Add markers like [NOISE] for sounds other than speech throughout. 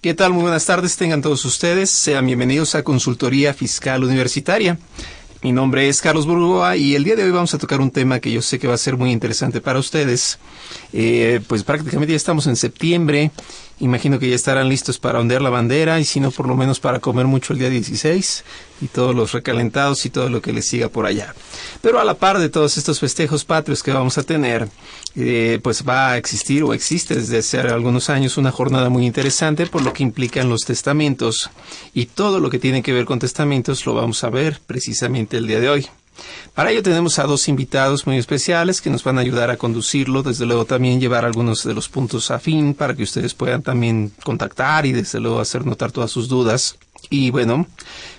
¿Qué tal? Muy buenas tardes, tengan todos ustedes. Sean bienvenidos a Consultoría Fiscal Universitaria. Mi nombre es Carlos Burgoa y el día de hoy vamos a tocar un tema que yo sé que va a ser muy interesante para ustedes. Eh, pues prácticamente ya estamos en septiembre. Imagino que ya estarán listos para ondear la bandera y si no, por lo menos para comer mucho el día 16 y todos los recalentados y todo lo que les siga por allá. Pero a la par de todos estos festejos patrios que vamos a tener, eh, pues va a existir o existe desde hace algunos años una jornada muy interesante por lo que implican los testamentos y todo lo que tiene que ver con testamentos lo vamos a ver precisamente el día de hoy. Para ello tenemos a dos invitados muy especiales que nos van a ayudar a conducirlo, desde luego también llevar algunos de los puntos a fin para que ustedes puedan también contactar y desde luego hacer notar todas sus dudas. Y bueno,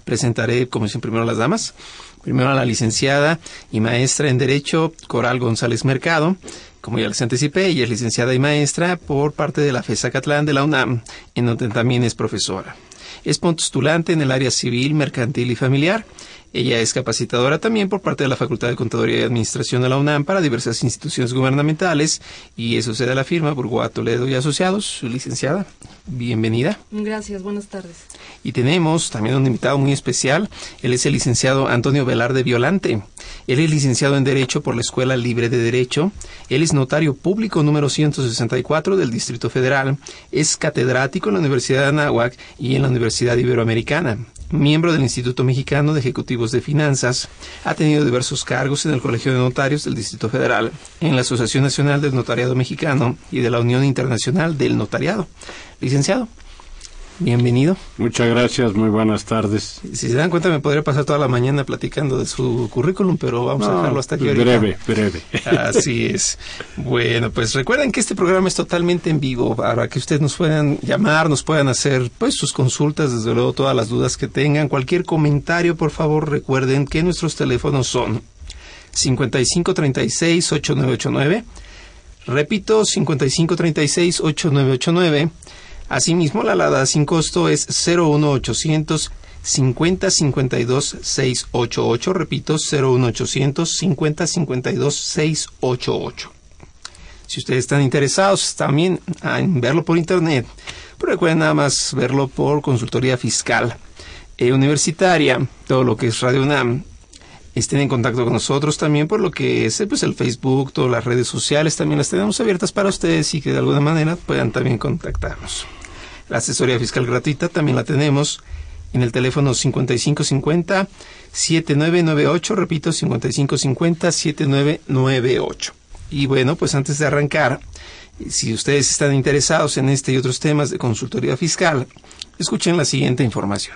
presentaré como siempre primero las damas. Primero a la licenciada y maestra en Derecho Coral González Mercado. Como ya les anticipé, ella es licenciada y maestra por parte de la FESA Catlán de la UNAM, en donde también es profesora. Es postulante en el área civil, mercantil y familiar. Ella es capacitadora también por parte de la Facultad de Contaduría y Administración de la UNAM para diversas instituciones gubernamentales y eso se da la firma Burgoa Toledo y Asociados. Su licenciada, bienvenida. Gracias, buenas tardes. Y tenemos también un invitado muy especial. Él es el licenciado Antonio Velarde Violante. Él es licenciado en Derecho por la Escuela Libre de Derecho. Él es notario público número 164 del Distrito Federal. Es catedrático en la Universidad de Anáhuac y en la Universidad Iberoamericana miembro del Instituto Mexicano de Ejecutivos de Finanzas, ha tenido diversos cargos en el Colegio de Notarios del Distrito Federal, en la Asociación Nacional del Notariado Mexicano y de la Unión Internacional del Notariado. Licenciado, bienvenido. Muchas gracias, muy buenas tardes. Si se dan cuenta, me podría pasar toda la mañana platicando de su currículum, pero vamos a dejarlo hasta aquí ahorita. breve, breve. Así es. Bueno, pues recuerden que este programa es totalmente en vivo para que ustedes nos puedan llamar, nos puedan hacer pues sus consultas, desde luego todas las dudas que tengan, cualquier comentario, por favor, recuerden que nuestros teléfonos son 5536 8989. Repito, 5536 8989. Asimismo, la alada sin costo es 01800 50 52 688. Repito, 01800 50 52 688. Si ustedes están interesados también en verlo por internet, pero recuerden nada más verlo por consultoría fiscal eh, universitaria, todo lo que es Radio UNAM. Estén en contacto con nosotros también por lo que es pues, el Facebook, todas las redes sociales también las tenemos abiertas para ustedes y que de alguna manera puedan también contactarnos. La asesoría fiscal gratuita también la tenemos en el teléfono 5550-7998, repito, 5550-7998. Y bueno, pues antes de arrancar, si ustedes están interesados en este y otros temas de consultoría fiscal, escuchen la siguiente información.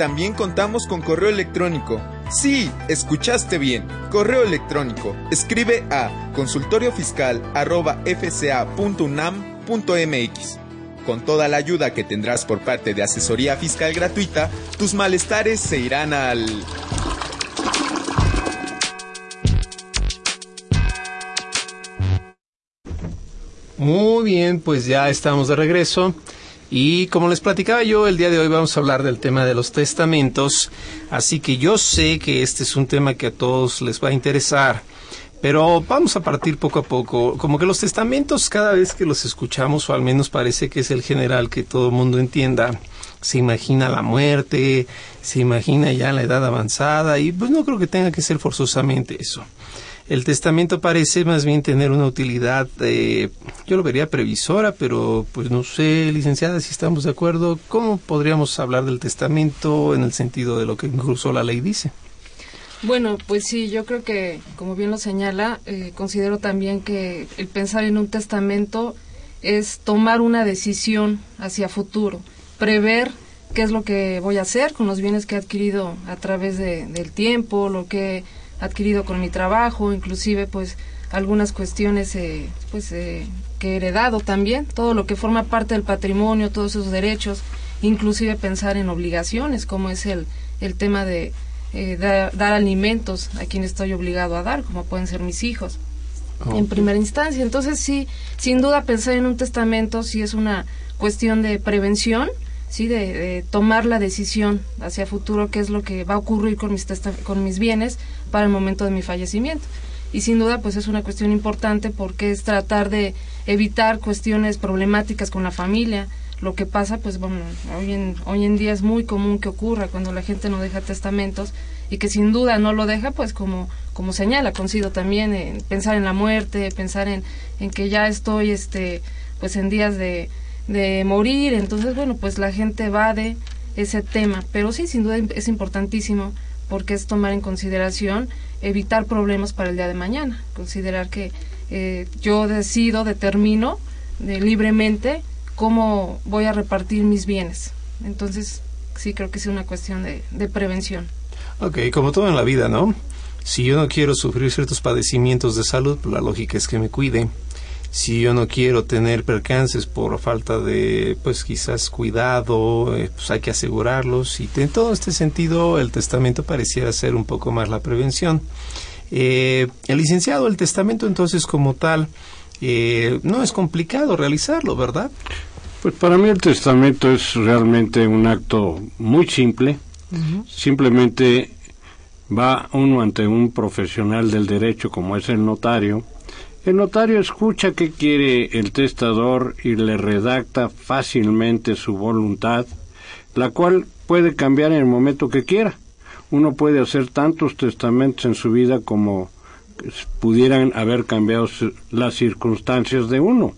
también contamos con correo electrónico. Sí, escuchaste bien. Correo electrónico. Escribe a consultoriofiscal.fca.unam.mx. Con toda la ayuda que tendrás por parte de asesoría fiscal gratuita, tus malestares se irán al... Muy bien, pues ya estamos de regreso. Y como les platicaba yo, el día de hoy vamos a hablar del tema de los testamentos. Así que yo sé que este es un tema que a todos les va a interesar. Pero vamos a partir poco a poco. Como que los testamentos, cada vez que los escuchamos, o al menos parece que es el general que todo el mundo entienda, se imagina la muerte, se imagina ya la edad avanzada, y pues no creo que tenga que ser forzosamente eso. El testamento parece más bien tener una utilidad, eh, yo lo vería previsora, pero pues no sé, licenciada, si estamos de acuerdo, ¿cómo podríamos hablar del testamento en el sentido de lo que incluso la ley dice? Bueno, pues sí, yo creo que, como bien lo señala, eh, considero también que el pensar en un testamento es tomar una decisión hacia futuro, prever qué es lo que voy a hacer con los bienes que he adquirido a través de, del tiempo, lo que adquirido con mi trabajo, inclusive pues algunas cuestiones eh, pues eh, que he heredado también, todo lo que forma parte del patrimonio, todos esos derechos, inclusive pensar en obligaciones, como es el, el tema de eh, dar alimentos a quien estoy obligado a dar, como pueden ser mis hijos. En primera instancia. Entonces, sí, sin duda pensar en un testamento sí es una cuestión de prevención, sí, de, tomar la decisión hacia futuro qué es lo que va a ocurrir con mis, con mis bienes para el momento de mi fallecimiento. Y sin duda, pues es una cuestión importante porque es tratar de evitar cuestiones problemáticas con la familia. Lo que pasa, pues bueno, hoy en, hoy en día es muy común que ocurra cuando la gente no deja testamentos y que sin duda no lo deja, pues como, como señala, consigo también en pensar en la muerte, pensar en, en que ya estoy, este, pues en días de, de morir. Entonces, bueno, pues la gente va de ese tema. Pero sí, sin duda es importantísimo porque es tomar en consideración evitar problemas para el día de mañana, considerar que eh, yo decido, determino de, libremente cómo voy a repartir mis bienes. Entonces, sí creo que es una cuestión de, de prevención. Ok, como todo en la vida, ¿no? Si yo no quiero sufrir ciertos padecimientos de salud, pues la lógica es que me cuide si yo no quiero tener percances por falta de, pues quizás cuidado, eh, pues hay que asegurarlos. Y en todo este sentido, el testamento pareciera ser un poco más la prevención. Eh, el licenciado, el testamento entonces como tal, eh, no es complicado realizarlo, ¿verdad? Pues para mí el testamento es realmente un acto muy simple. Simplemente va uno ante un profesional del derecho como es el notario, el notario escucha qué quiere el testador y le redacta fácilmente su voluntad, la cual puede cambiar en el momento que quiera. Uno puede hacer tantos testamentos en su vida como pudieran haber cambiado las circunstancias de uno.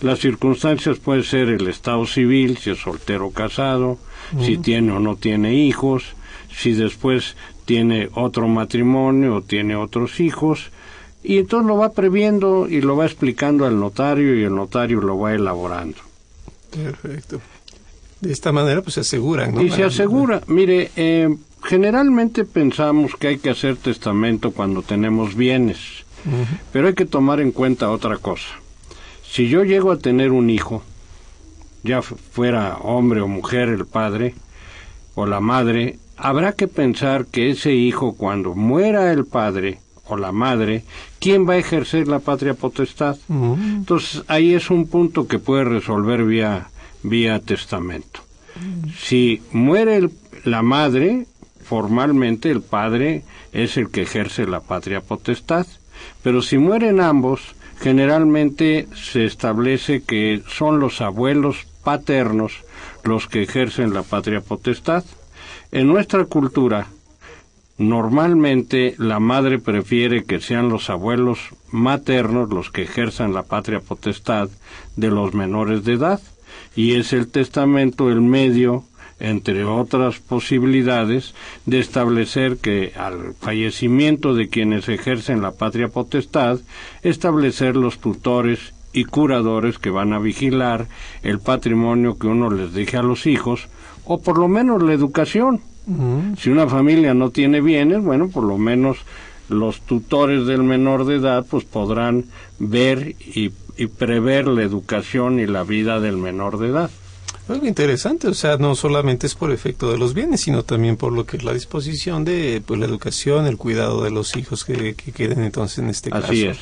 Las circunstancias pueden ser el estado civil, si es soltero o casado, si tiene o no tiene hijos, si después tiene otro matrimonio o tiene otros hijos, y entonces lo va previendo y lo va explicando al notario y el notario lo va elaborando. Perfecto. De esta manera pues se aseguran, ¿no? Y se asegura. Mire, eh, generalmente pensamos que hay que hacer testamento cuando tenemos bienes, pero hay que tomar en cuenta otra cosa. Si yo llego a tener un hijo, ya fuera hombre o mujer el padre o la madre, habrá que pensar que ese hijo cuando muera el padre o la madre, ¿quién va a ejercer la patria potestad? Entonces, ahí es un punto que puede resolver vía, vía testamento. Si muere la madre, formalmente el padre es el que ejerce la patria potestad, pero si mueren ambos, generalmente se establece que son los abuelos paternos los que ejercen la patria potestad. En nuestra cultura, Normalmente la madre prefiere que sean los abuelos maternos los que ejerzan la patria potestad de los menores de edad y es el testamento el medio entre otras posibilidades, de establecer que al fallecimiento de quienes ejercen la patria potestad, establecer los tutores y curadores que van a vigilar el patrimonio que uno les deje a los hijos, o por lo menos la educación. Si una familia no tiene bienes, bueno, por lo menos los tutores del menor de edad pues podrán ver y, y prever la educación y la vida del menor de edad. Algo interesante, o sea, no solamente es por efecto de los bienes, sino también por lo que es la disposición de pues, la educación, el cuidado de los hijos que, que queden entonces en este caso. Así es.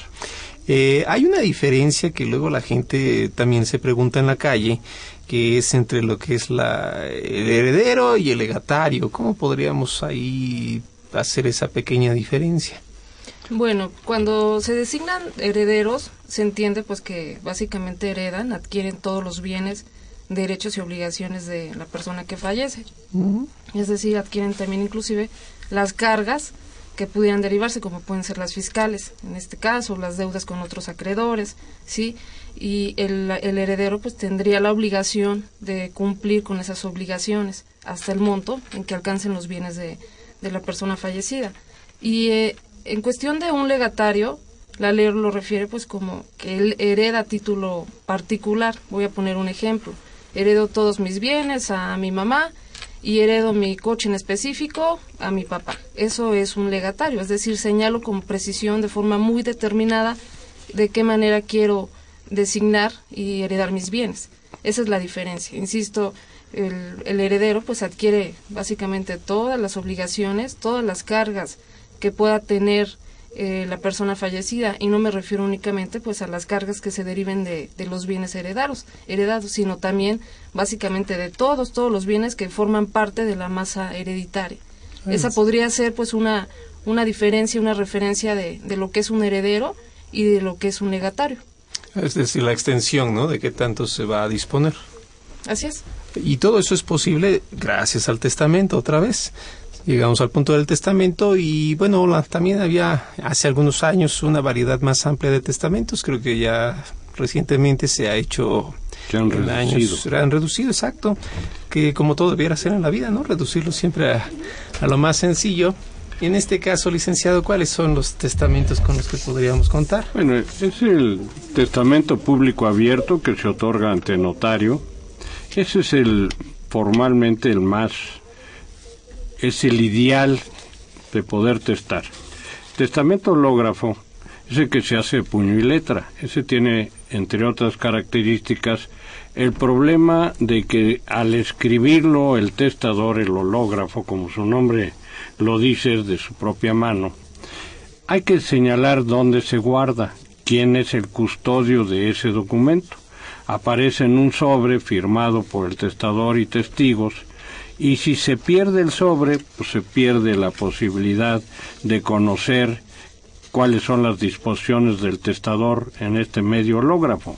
Eh, hay una diferencia que luego la gente también se pregunta en la calle, que es entre lo que es la, el heredero y el legatario. ¿Cómo podríamos ahí hacer esa pequeña diferencia? Bueno, cuando se designan herederos, se entiende pues que básicamente heredan, adquieren todos los bienes, derechos y obligaciones de la persona que fallece. Es decir, adquieren también inclusive las cargas que pudieran derivarse, como pueden ser las fiscales, en este caso, las deudas con otros acreedores, ¿sí? Y el, el heredero pues tendría la obligación de cumplir con esas obligaciones hasta el monto en que alcancen los bienes de, de la persona fallecida. Y eh, en cuestión de un legatario, la ley lo refiere pues como que él hereda título particular. Voy a poner un ejemplo. Heredo todos mis bienes a mi mamá y heredo mi coche en específico a mi papá. Eso es un legatario, es decir, señalo con precisión, de forma muy determinada, de qué manera quiero designar y heredar mis bienes. Esa es la diferencia. Insisto, el, el heredero pues adquiere básicamente todas las obligaciones, todas las cargas que pueda tener eh, la persona fallecida y no me refiero únicamente pues a las cargas que se deriven de, de los bienes heredados, heredados, sino también básicamente de todos, todos los bienes que forman parte de la masa hereditaria. Esa podría ser pues una, una diferencia, una referencia de, de lo que es un heredero y de lo que es un legatario. Es decir, la extensión, ¿no? De qué tanto se va a disponer. Así es. Y todo eso es posible gracias al testamento, otra vez. Llegamos al punto del testamento y bueno, la, también había hace algunos años una variedad más amplia de testamentos. Creo que ya recientemente se ha hecho Se han reducido. años, se han reducido, exacto. Que como todo debiera ser en la vida, ¿no? Reducirlo siempre a, a lo más sencillo. En este caso, licenciado, ¿cuáles son los testamentos con los que podríamos contar? Bueno, es el testamento público abierto que se otorga ante notario. Ese es el formalmente el más, es el ideal de poder testar. Testamento hológrafo es el que se hace puño y letra. Ese tiene, entre otras características, el problema de que al escribirlo el testador, el hológrafo, como su nombre lo dice, es de su propia mano, hay que señalar dónde se guarda, quién es el custodio de ese documento. Aparece en un sobre firmado por el testador y testigos, y si se pierde el sobre, pues se pierde la posibilidad de conocer cuáles son las disposiciones del testador en este medio hológrafo.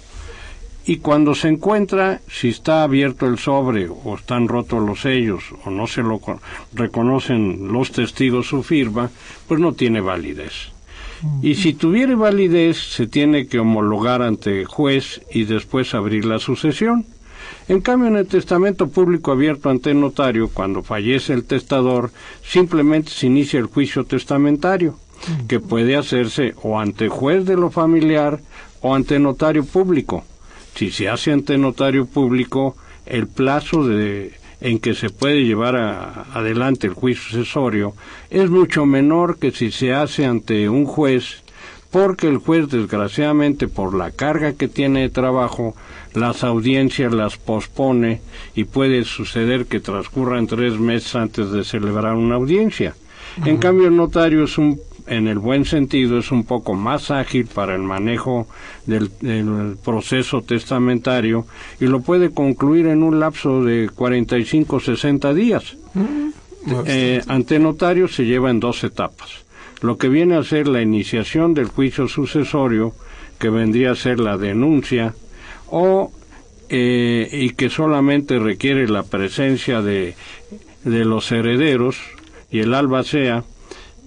Y cuando se encuentra, si está abierto el sobre o están rotos los sellos o no se lo co- reconocen los testigos su firma, pues no tiene validez. Y si tuviera validez, se tiene que homologar ante juez y después abrir la sucesión. En cambio, en el testamento público abierto ante notario, cuando fallece el testador, simplemente se inicia el juicio testamentario, que puede hacerse o ante juez de lo familiar o ante notario público. Si se hace ante notario público, el plazo de, en que se puede llevar a- adelante el juicio sucesorio es mucho menor que si se hace ante un juez, porque el juez, desgraciadamente, por la carga que tiene de trabajo, las audiencias las pospone y puede suceder que transcurran tres meses antes de celebrar una audiencia. En cambio, el notario es un, en el buen sentido, es un poco más ágil para el manejo del, del proceso testamentario y lo puede concluir en un lapso de 45-60 días. Eh, ante notario se lleva en dos etapas. Lo que viene a ser la iniciación del juicio sucesorio, que vendría a ser la denuncia, o eh, y que solamente requiere la presencia de, de los herederos y el albacea,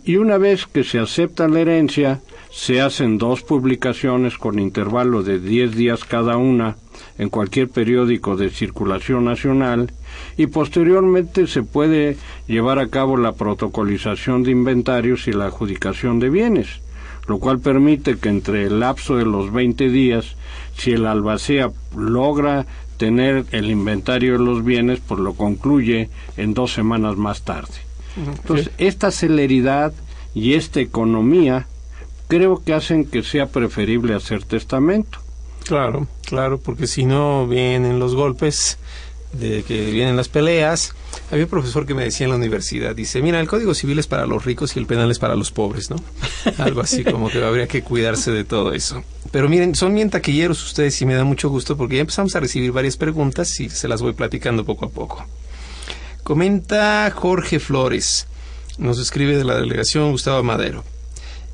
y una vez que se acepta la herencia, se hacen dos publicaciones con intervalo de 10 días cada una en cualquier periódico de circulación nacional y posteriormente se puede llevar a cabo la protocolización de inventarios y la adjudicación de bienes. lo cual permite que entre el lapso de los 20 días, si el albacea logra tener el inventario de los bienes, pues lo concluye en dos semanas más tarde. Entonces, esta celeridad y esta economía creo que hacen que sea preferible hacer testamento. Claro, claro, porque si no vienen los golpes, de que vienen las peleas. Había un profesor que me decía en la universidad, dice, mira, el Código Civil es para los ricos y el penal es para los pobres, ¿no? [LAUGHS] Algo así como que habría que cuidarse de todo eso. Pero miren, son bien taquilleros ustedes y me da mucho gusto porque ya empezamos a recibir varias preguntas y se las voy platicando poco a poco. Comenta Jorge Flores, nos escribe de la delegación Gustavo Madero.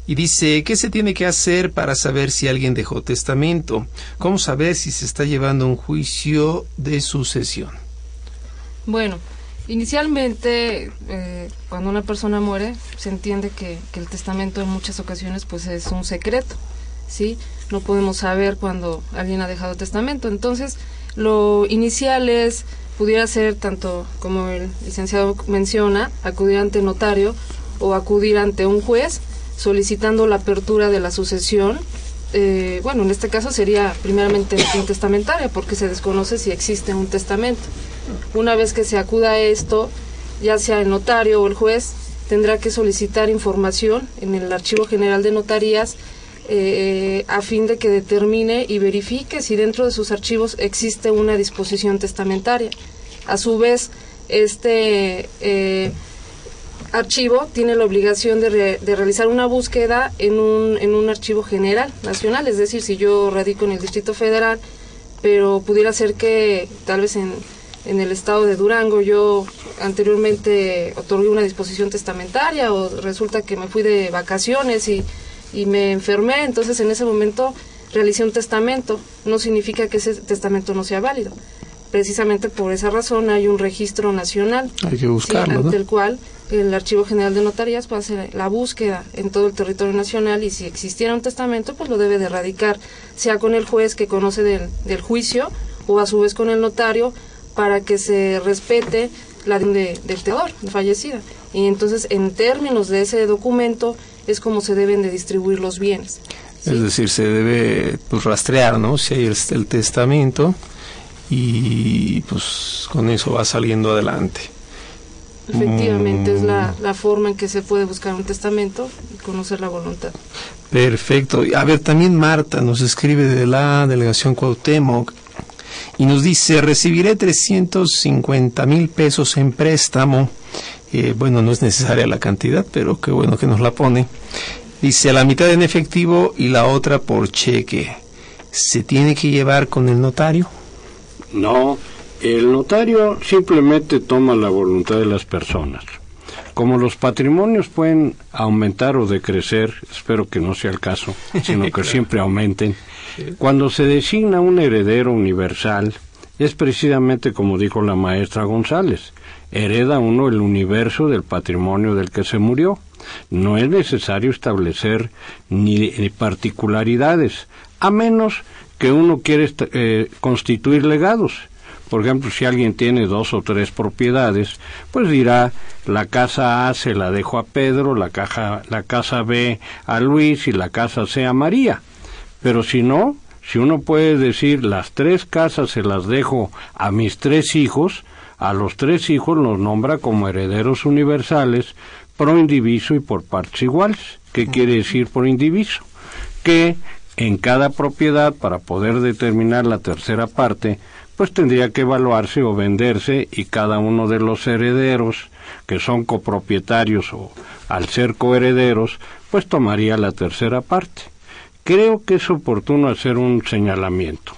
Y dice, ¿qué se tiene que hacer para saber si alguien dejó testamento? ¿Cómo saber si se está llevando un juicio de sucesión? Bueno, inicialmente eh, cuando una persona muere se entiende que, que, el testamento en muchas ocasiones pues es un secreto, ¿sí? No podemos saber cuando alguien ha dejado testamento. Entonces, lo inicial es, pudiera ser tanto como el licenciado menciona, acudir ante notario o acudir ante un juez solicitando la apertura de la sucesión. Eh, bueno, en este caso sería primeramente testamentaria porque se desconoce si existe un testamento. Una vez que se acuda a esto, ya sea el notario o el juez, tendrá que solicitar información en el Archivo General de Notarías eh, a fin de que determine y verifique si dentro de sus archivos existe una disposición testamentaria. A su vez, este eh, archivo tiene la obligación de, realizar una búsqueda en un, en un archivo general nacional, es decir, si yo radico en el Distrito Federal, pero pudiera ser que tal vez en, en el estado de Durango yo anteriormente otorgué una disposición testamentaria o resulta que me fui de vacaciones y, y me enfermé, entonces en ese momento realicé un testamento, no significa que ese testamento no sea válido. Precisamente por esa razón hay un registro nacional hay que buscarlo, ante el cual el Archivo General de Notarías puede hacer la búsqueda en todo el territorio nacional y si existiera un testamento, pues lo debe de erradicar, sea con el juez que conoce del, del juicio o a su vez con el notario para que se respete la de, del teor, de fallecida. Y entonces, en términos de ese documento, es como se deben de distribuir los bienes. Es decir, se debe pues, rastrear, ¿no? Si hay el, el testamento y pues con eso va saliendo adelante. Efectivamente, es la, la, forma en que se puede buscar un testamento y conocer la voluntad. Perfecto. A ver, también Marta nos escribe de la delegación Cuauhtémoc y nos dice, recibiré 350 mil pesos en préstamo. Eh, bueno, no es necesaria la cantidad, pero qué bueno que nos la pone. Dice, a la mitad en efectivo y la otra por cheque. ¿Se tiene que llevar con el notario? No, el notario simplemente toma la voluntad de las personas. Como los patrimonios pueden aumentar o decrecer, espero que no sea el caso, sino que [LAUGHS] siempre aumenten, cuando se designa un heredero universal, es precisamente como dijo la maestra González, hereda uno el universo del patrimonio del que se murió. No es necesario establecer ni, particularidades, a menos que uno quiera eh, constituir legados por ejemplo, si alguien tiene dos o tres propiedades, pues dirá, la casa A se la dejo a Pedro, la, caja, la casa B a Luis y la casa C a María. Pero si no, si uno puede decir, las tres casas se las dejo a mis tres hijos, a los tres hijos los nombra como herederos universales pro indiviso y por partes iguales. ¿Qué quiere decir por indiviso? Que en cada propiedad, para poder determinar la tercera parte, pues tendría que evaluarse o venderse y cada uno de los herederos que son copropietarios o al ser coherederos, pues tomaría la tercera parte. Creo que es oportuno hacer un señalamiento.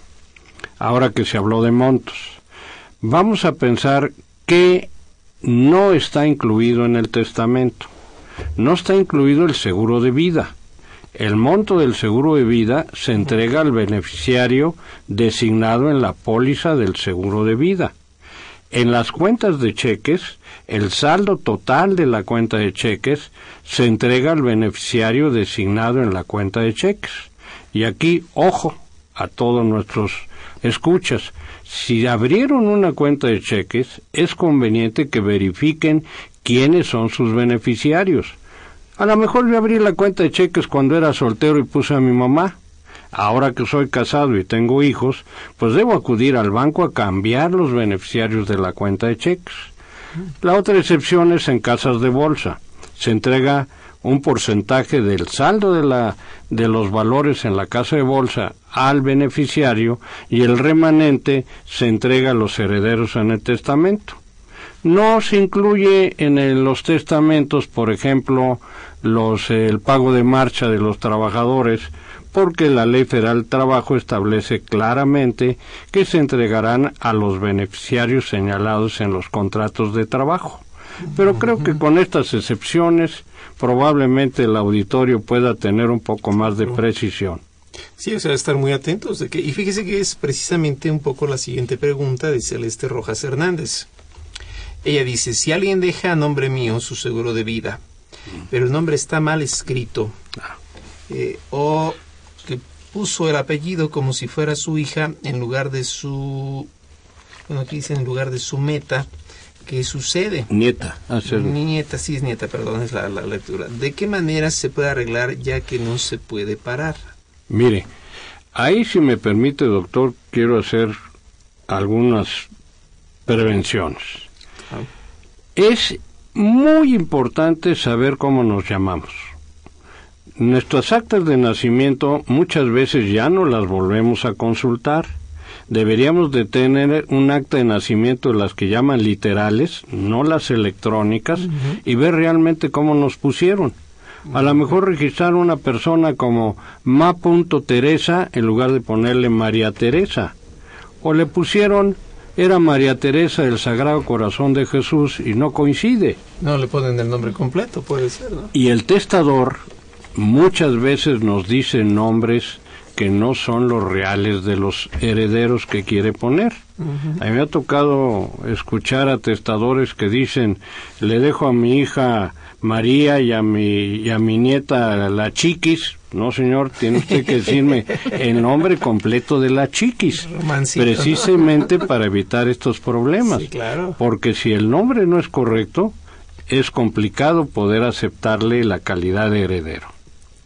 Ahora que se habló de montos, vamos a pensar que no está incluido en el testamento. No está incluido el seguro de vida el monto del seguro de vida se entrega al beneficiario designado en la póliza del seguro de vida. En las cuentas de cheques, el saldo total de la cuenta de cheques se entrega al beneficiario designado en la cuenta de cheques. Y aquí, ojo a todos nuestros escuchas, si abrieron una cuenta de cheques, es conveniente que verifiquen quiénes son sus beneficiarios A lo mejor yo abrí la cuenta de cheques cuando era soltero y puse a mi mamá. Ahora que soy casado y tengo hijos, pues debo acudir al banco a cambiar los beneficiarios de la cuenta de cheques. La otra excepción es en casas de bolsa. Se entrega un porcentaje del saldo de, la, de los valores en la casa de bolsa al beneficiario y el remanente se entrega a los herederos en el testamento. No se incluye en los testamentos, por ejemplo, los, el pago de marcha de los trabajadores, porque la Ley Federal del Trabajo establece claramente que se entregarán a los beneficiarios señalados en los contratos de trabajo. Pero creo que con estas excepciones probablemente el auditorio pueda tener un poco más de precisión. Sí, o sea, estar muy atentos de que y fíjese que es precisamente un poco la siguiente pregunta de Celeste Rojas Hernández. Ella dice, si alguien deja a nombre mío su seguro de vida, pero el nombre está mal escrito, eh, o que puso el apellido como si fuera su hija en lugar de su, bueno, aquí dice en lugar de su meta, ¿qué sucede? Nieta. Nieta, sí es nieta, perdón, es la, la, lectura. ¿De qué manera se puede arreglar ya que no se puede parar? Mire, ahí si me permite, doctor, quiero hacer algunas prevenciones. Es muy importante saber cómo nos llamamos. Nuestras actas de nacimiento muchas veces ya no las volvemos a consultar. Deberíamos de tener un acta de nacimiento de las que llaman literales, no las electrónicas, y ver realmente cómo nos pusieron. A lo mejor registrar una persona como ma.teresa en lugar de ponerle María Teresa. O le pusieron era María Teresa del Sagrado Corazón de Jesús y no coincide. No le ponen el nombre completo, puede ser, ¿no? Y el testador muchas veces nos dice nombres que no son los reales de los herederos que quiere poner. A mí me ha tocado escuchar a testadores que dicen, le dejo a mi hija María y a mi, y a mi nieta la chiquis. No, señor, tiene usted que decirme [LAUGHS] el nombre completo de la chiquis. precisamente para evitar estos problemas. claro. Porque si el nombre no es correcto, es complicado poder aceptarle la calidad de heredero.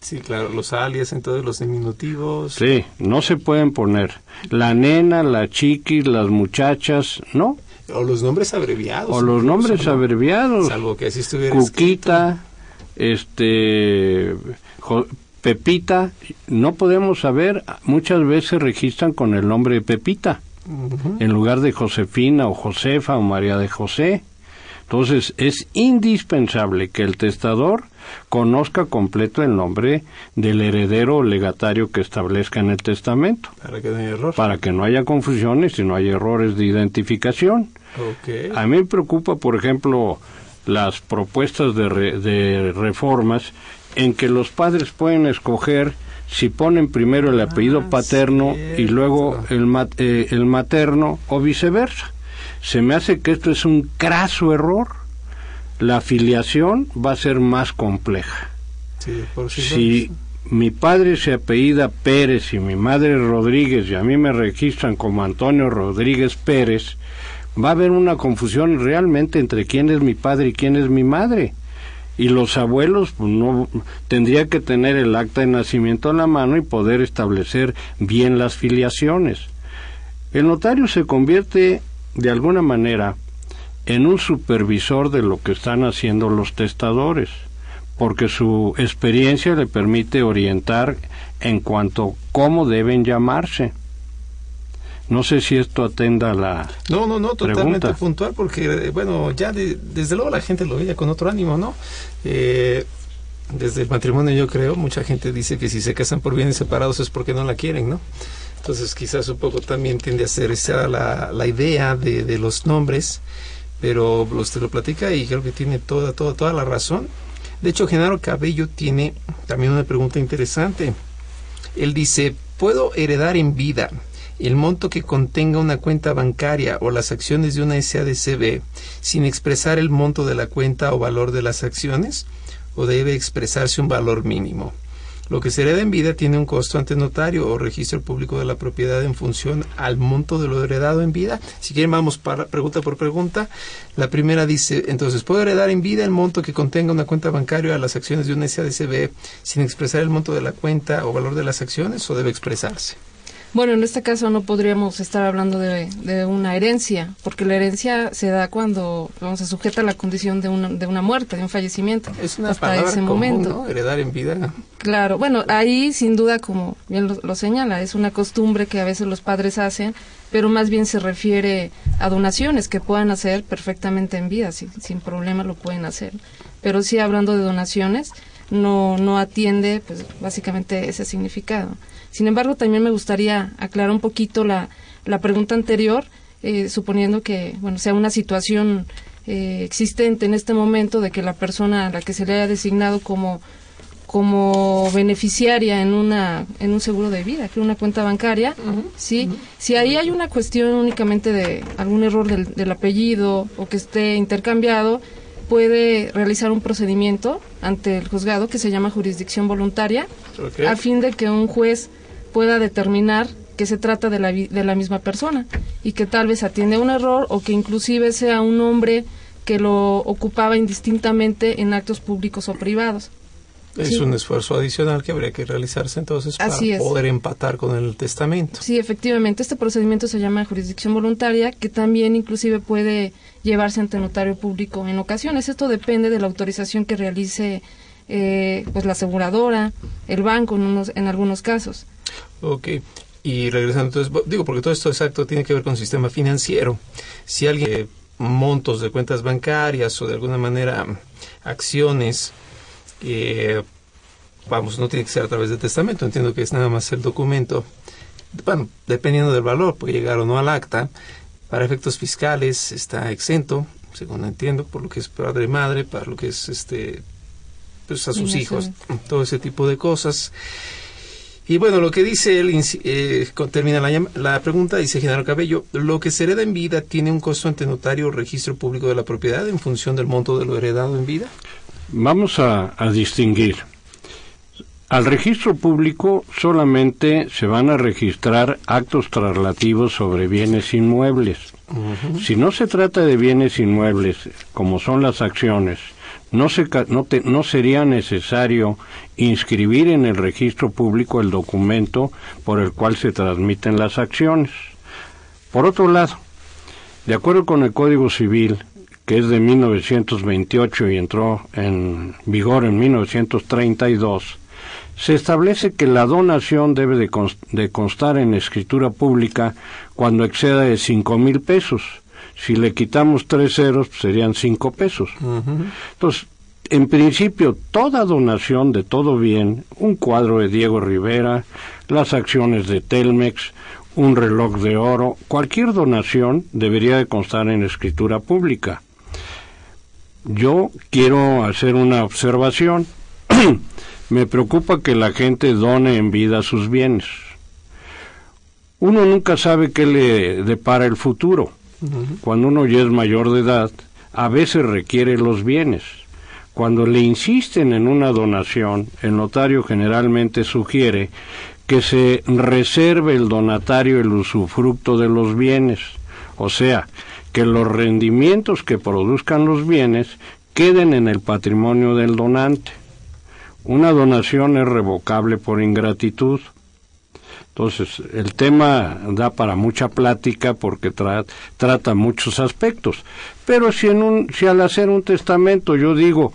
Sí, claro, los alias, entonces los diminutivos. Sí, no se pueden poner. La nena, la chiquis, las muchachas, no. O los nombres abreviados. O los nombres abreviados. Salvo que así estuviera Cuquita, este, Pepita, no podemos saber, muchas veces registran con el nombre de Pepita, en lugar de Josefina o Josefa o María de José. Entonces es indispensable que el testador conozca completo el nombre del heredero o legatario que establezca en el testamento. Para que no haya error. Para que no haya confusiones y no haya errores de identificación. A mí me preocupa, por ejemplo, las propuestas de, de reformas en que los padres pueden escoger si ponen primero el apellido Ah, paterno y luego el, eh, el materno o viceversa. Se me hace que esto es un craso error. La afiliación va a ser más compleja. Sí, por sí Si mi padre se apellida Pérez y mi madre Rodríguez y a mí me registran como Antonio Rodríguez Pérez, va a haber una confusión realmente entre quién es mi padre y quién es mi madre. Y los abuelos pues, no tendría que tener el acta de nacimiento en la mano y poder establecer bien las filiaciones. El notario se convierte de alguna manera en un supervisor de lo que están haciendo los testadores, porque su experiencia le permite orientar en cuanto a cómo deben llamarse. No sé si esto atenda a la No, no, no, totalmente pregunta. puntual, porque, eh, bueno, ya de- desde luego la gente lo veía con otro ánimo, ¿no? Eh, desde el matrimonio, yo creo, mucha gente dice que si se casan por bienes separados es porque no la quieren, ¿no? Entonces, quizás un poco también tiende a ser esa la, la idea de, de los nombres, pero usted lo platica y creo que tiene toda, toda, toda la razón. De hecho, Genaro Cabello tiene también una pregunta interesante. Él dice, ¿puedo heredar en vida el monto que contenga una cuenta bancaria o las acciones de una SADCB sin expresar el monto de la cuenta o valor de las acciones? ¿O debe expresarse un valor mínimo? Lo que se hereda en vida tiene un costo ante notario o registro público de la propiedad en función al monto de lo heredado en vida. Si quieren, vamos para pregunta por pregunta. La primera dice, entonces, ¿puedo heredar en vida el monto que contenga una cuenta bancaria a las acciones de un SADCB sin expresar el monto de la cuenta o valor de las acciones o debe expresarse? Bueno, en este caso no podríamos estar hablando de, de, una herencia, porque la herencia se da cuando vamos se sujeta a la condición de una, de una muerte, de un fallecimiento. Es una hasta palabra ese común, momento. ¿no? Heredar en vida. Claro, bueno, ahí sin duda, como bien lo, lo, señala, es una costumbre que a veces los padres hacen, pero más bien se refiere a donaciones que puedan hacer perfectamente en vida, sin, sin problema lo pueden hacer. Pero sí hablando de donaciones, no, no atiende pues básicamente ese significado. Sin embargo, también me gustaría aclarar un poquito la, la pregunta anterior, eh, suponiendo que bueno sea una situación eh, existente en este momento de que la persona a la que se le haya designado como como beneficiaria en una en un seguro de vida, que una cuenta bancaria, uh -huh, sí, uh -huh. si ahí hay una cuestión únicamente de algún error del, del apellido o que esté intercambiado, puede realizar un procedimiento ante el juzgado que se llama jurisdicción voluntaria okay. a fin de que un juez pueda determinar que se trata de la, de la misma persona y que tal vez atiende un error o que inclusive sea un hombre que lo ocupaba indistintamente en actos públicos o privados. Es sí. un esfuerzo adicional que habría que realizarse entonces para es. poder empatar con el testamento. Sí, efectivamente. Este procedimiento se llama jurisdicción voluntaria, que también inclusive puede llevarse ante notario público en ocasiones. Esto depende de la autorización que realice eh, pues la aseguradora, el banco en, unos, en algunos casos. Ok. Y regresando, entonces, digo, porque todo esto exacto tiene que ver con sistema financiero. Si alguien eh, montos de cuentas bancarias o de alguna manera acciones eh, vamos, no tiene que ser a través de testamento, entiendo que es nada más el documento. Bueno, dependiendo del valor, puede llegar o no al acta. Para efectos fiscales está exento, según entiendo, por lo que es padre y madre, para lo que es este pues a sus Sí, hijos, sí. todo ese tipo de cosas. Y bueno, lo que dice él, eh, termina la, la pregunta, dice Genaro Cabello, lo que se hereda en vida tiene un costo ante notario o registro público de la propiedad en función del monto de lo heredado en vida. Vamos a, a distinguir. Al registro público solamente se van a registrar actos traslativos sobre bienes inmuebles. Si no se trata de bienes inmuebles, como son las acciones, no, sería necesario inscribir en el registro público el documento por el cual se transmiten las acciones. Por otro lado, de acuerdo con el Código Civil, que es de 1928 y entró en vigor en 1932, se establece que la donación debe de constar en escritura pública cuando exceda de cinco mil pesos. Si le quitamos tres ceros, pues serían cinco pesos. Entonces, en principio, toda donación de todo bien, un cuadro de Diego Rivera, las acciones de Telmex, un reloj de oro, cualquier donación debería de constar en escritura pública. Yo quiero hacer una observación. [CLEARS THROAT] Me preocupa que la gente done en vida sus bienes. Uno nunca sabe qué le depara el futuro. Cuando uno ya es mayor de edad, a veces requiere los bienes. Cuando le insisten en una donación, el notario generalmente sugiere que se reserve el donatario el usufructo de los bienes, o sea, que los rendimientos que produzcan los bienes queden en el patrimonio del donante. Una donación es revocable por ingratitud. Entonces, el tema da para mucha plática porque tra- trata muchos aspectos. Pero si, en un, si al hacer un testamento yo digo,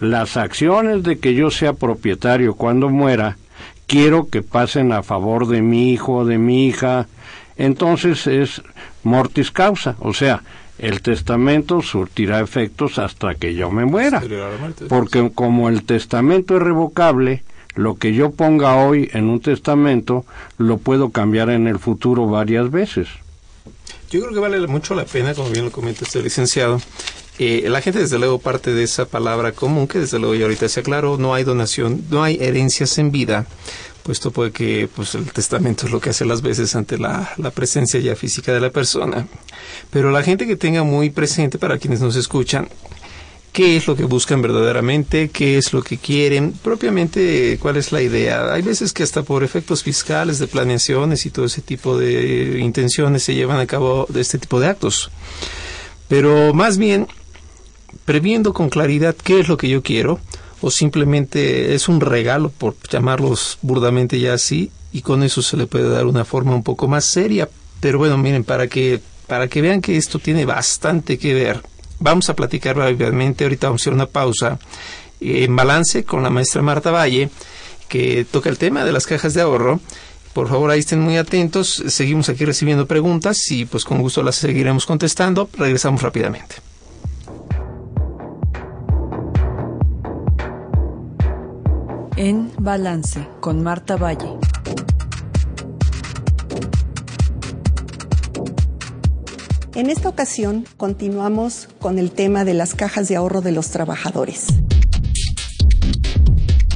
las acciones de que yo sea propietario cuando muera, quiero que pasen a favor de mi hijo o de mi hija, entonces es mortis causa, o sea, el testamento surtirá efectos hasta que yo me muera. Porque como el testamento es revocable, lo que yo ponga hoy en un testamento lo puedo cambiar en el futuro varias veces. Yo creo que vale mucho la pena, como bien lo comenta este licenciado. Eh, la gente desde luego parte de esa palabra común que desde luego ya ahorita se aclaró, no hay donación, no hay herencias en vida, puesto puede que pues, el testamento es lo que hace las veces ante la, la presencia ya física de la persona. Pero la gente que tenga muy presente, para quienes nos escuchan, qué es lo que buscan verdaderamente, qué es lo que quieren, propiamente cuál es la idea. Hay veces que hasta por efectos fiscales, de planeaciones y todo ese tipo de intenciones se llevan a cabo de este tipo de actos. Pero más bien, previendo con claridad qué es lo que yo quiero, o simplemente es un regalo, por llamarlos burdamente ya así, y con eso se le puede dar una forma un poco más seria. Pero bueno, miren, para que, para que vean que esto tiene bastante que ver Vamos a platicar brevemente, ahorita vamos a hacer una pausa en balance con la maestra Marta Valle, que toca el tema de las cajas de ahorro. Por favor, ahí estén muy atentos. Seguimos aquí recibiendo preguntas y pues con gusto las seguiremos contestando. Regresamos rápidamente. En Balance con Marta Valle. En esta ocasión continuamos con el tema de las cajas de ahorro de los trabajadores.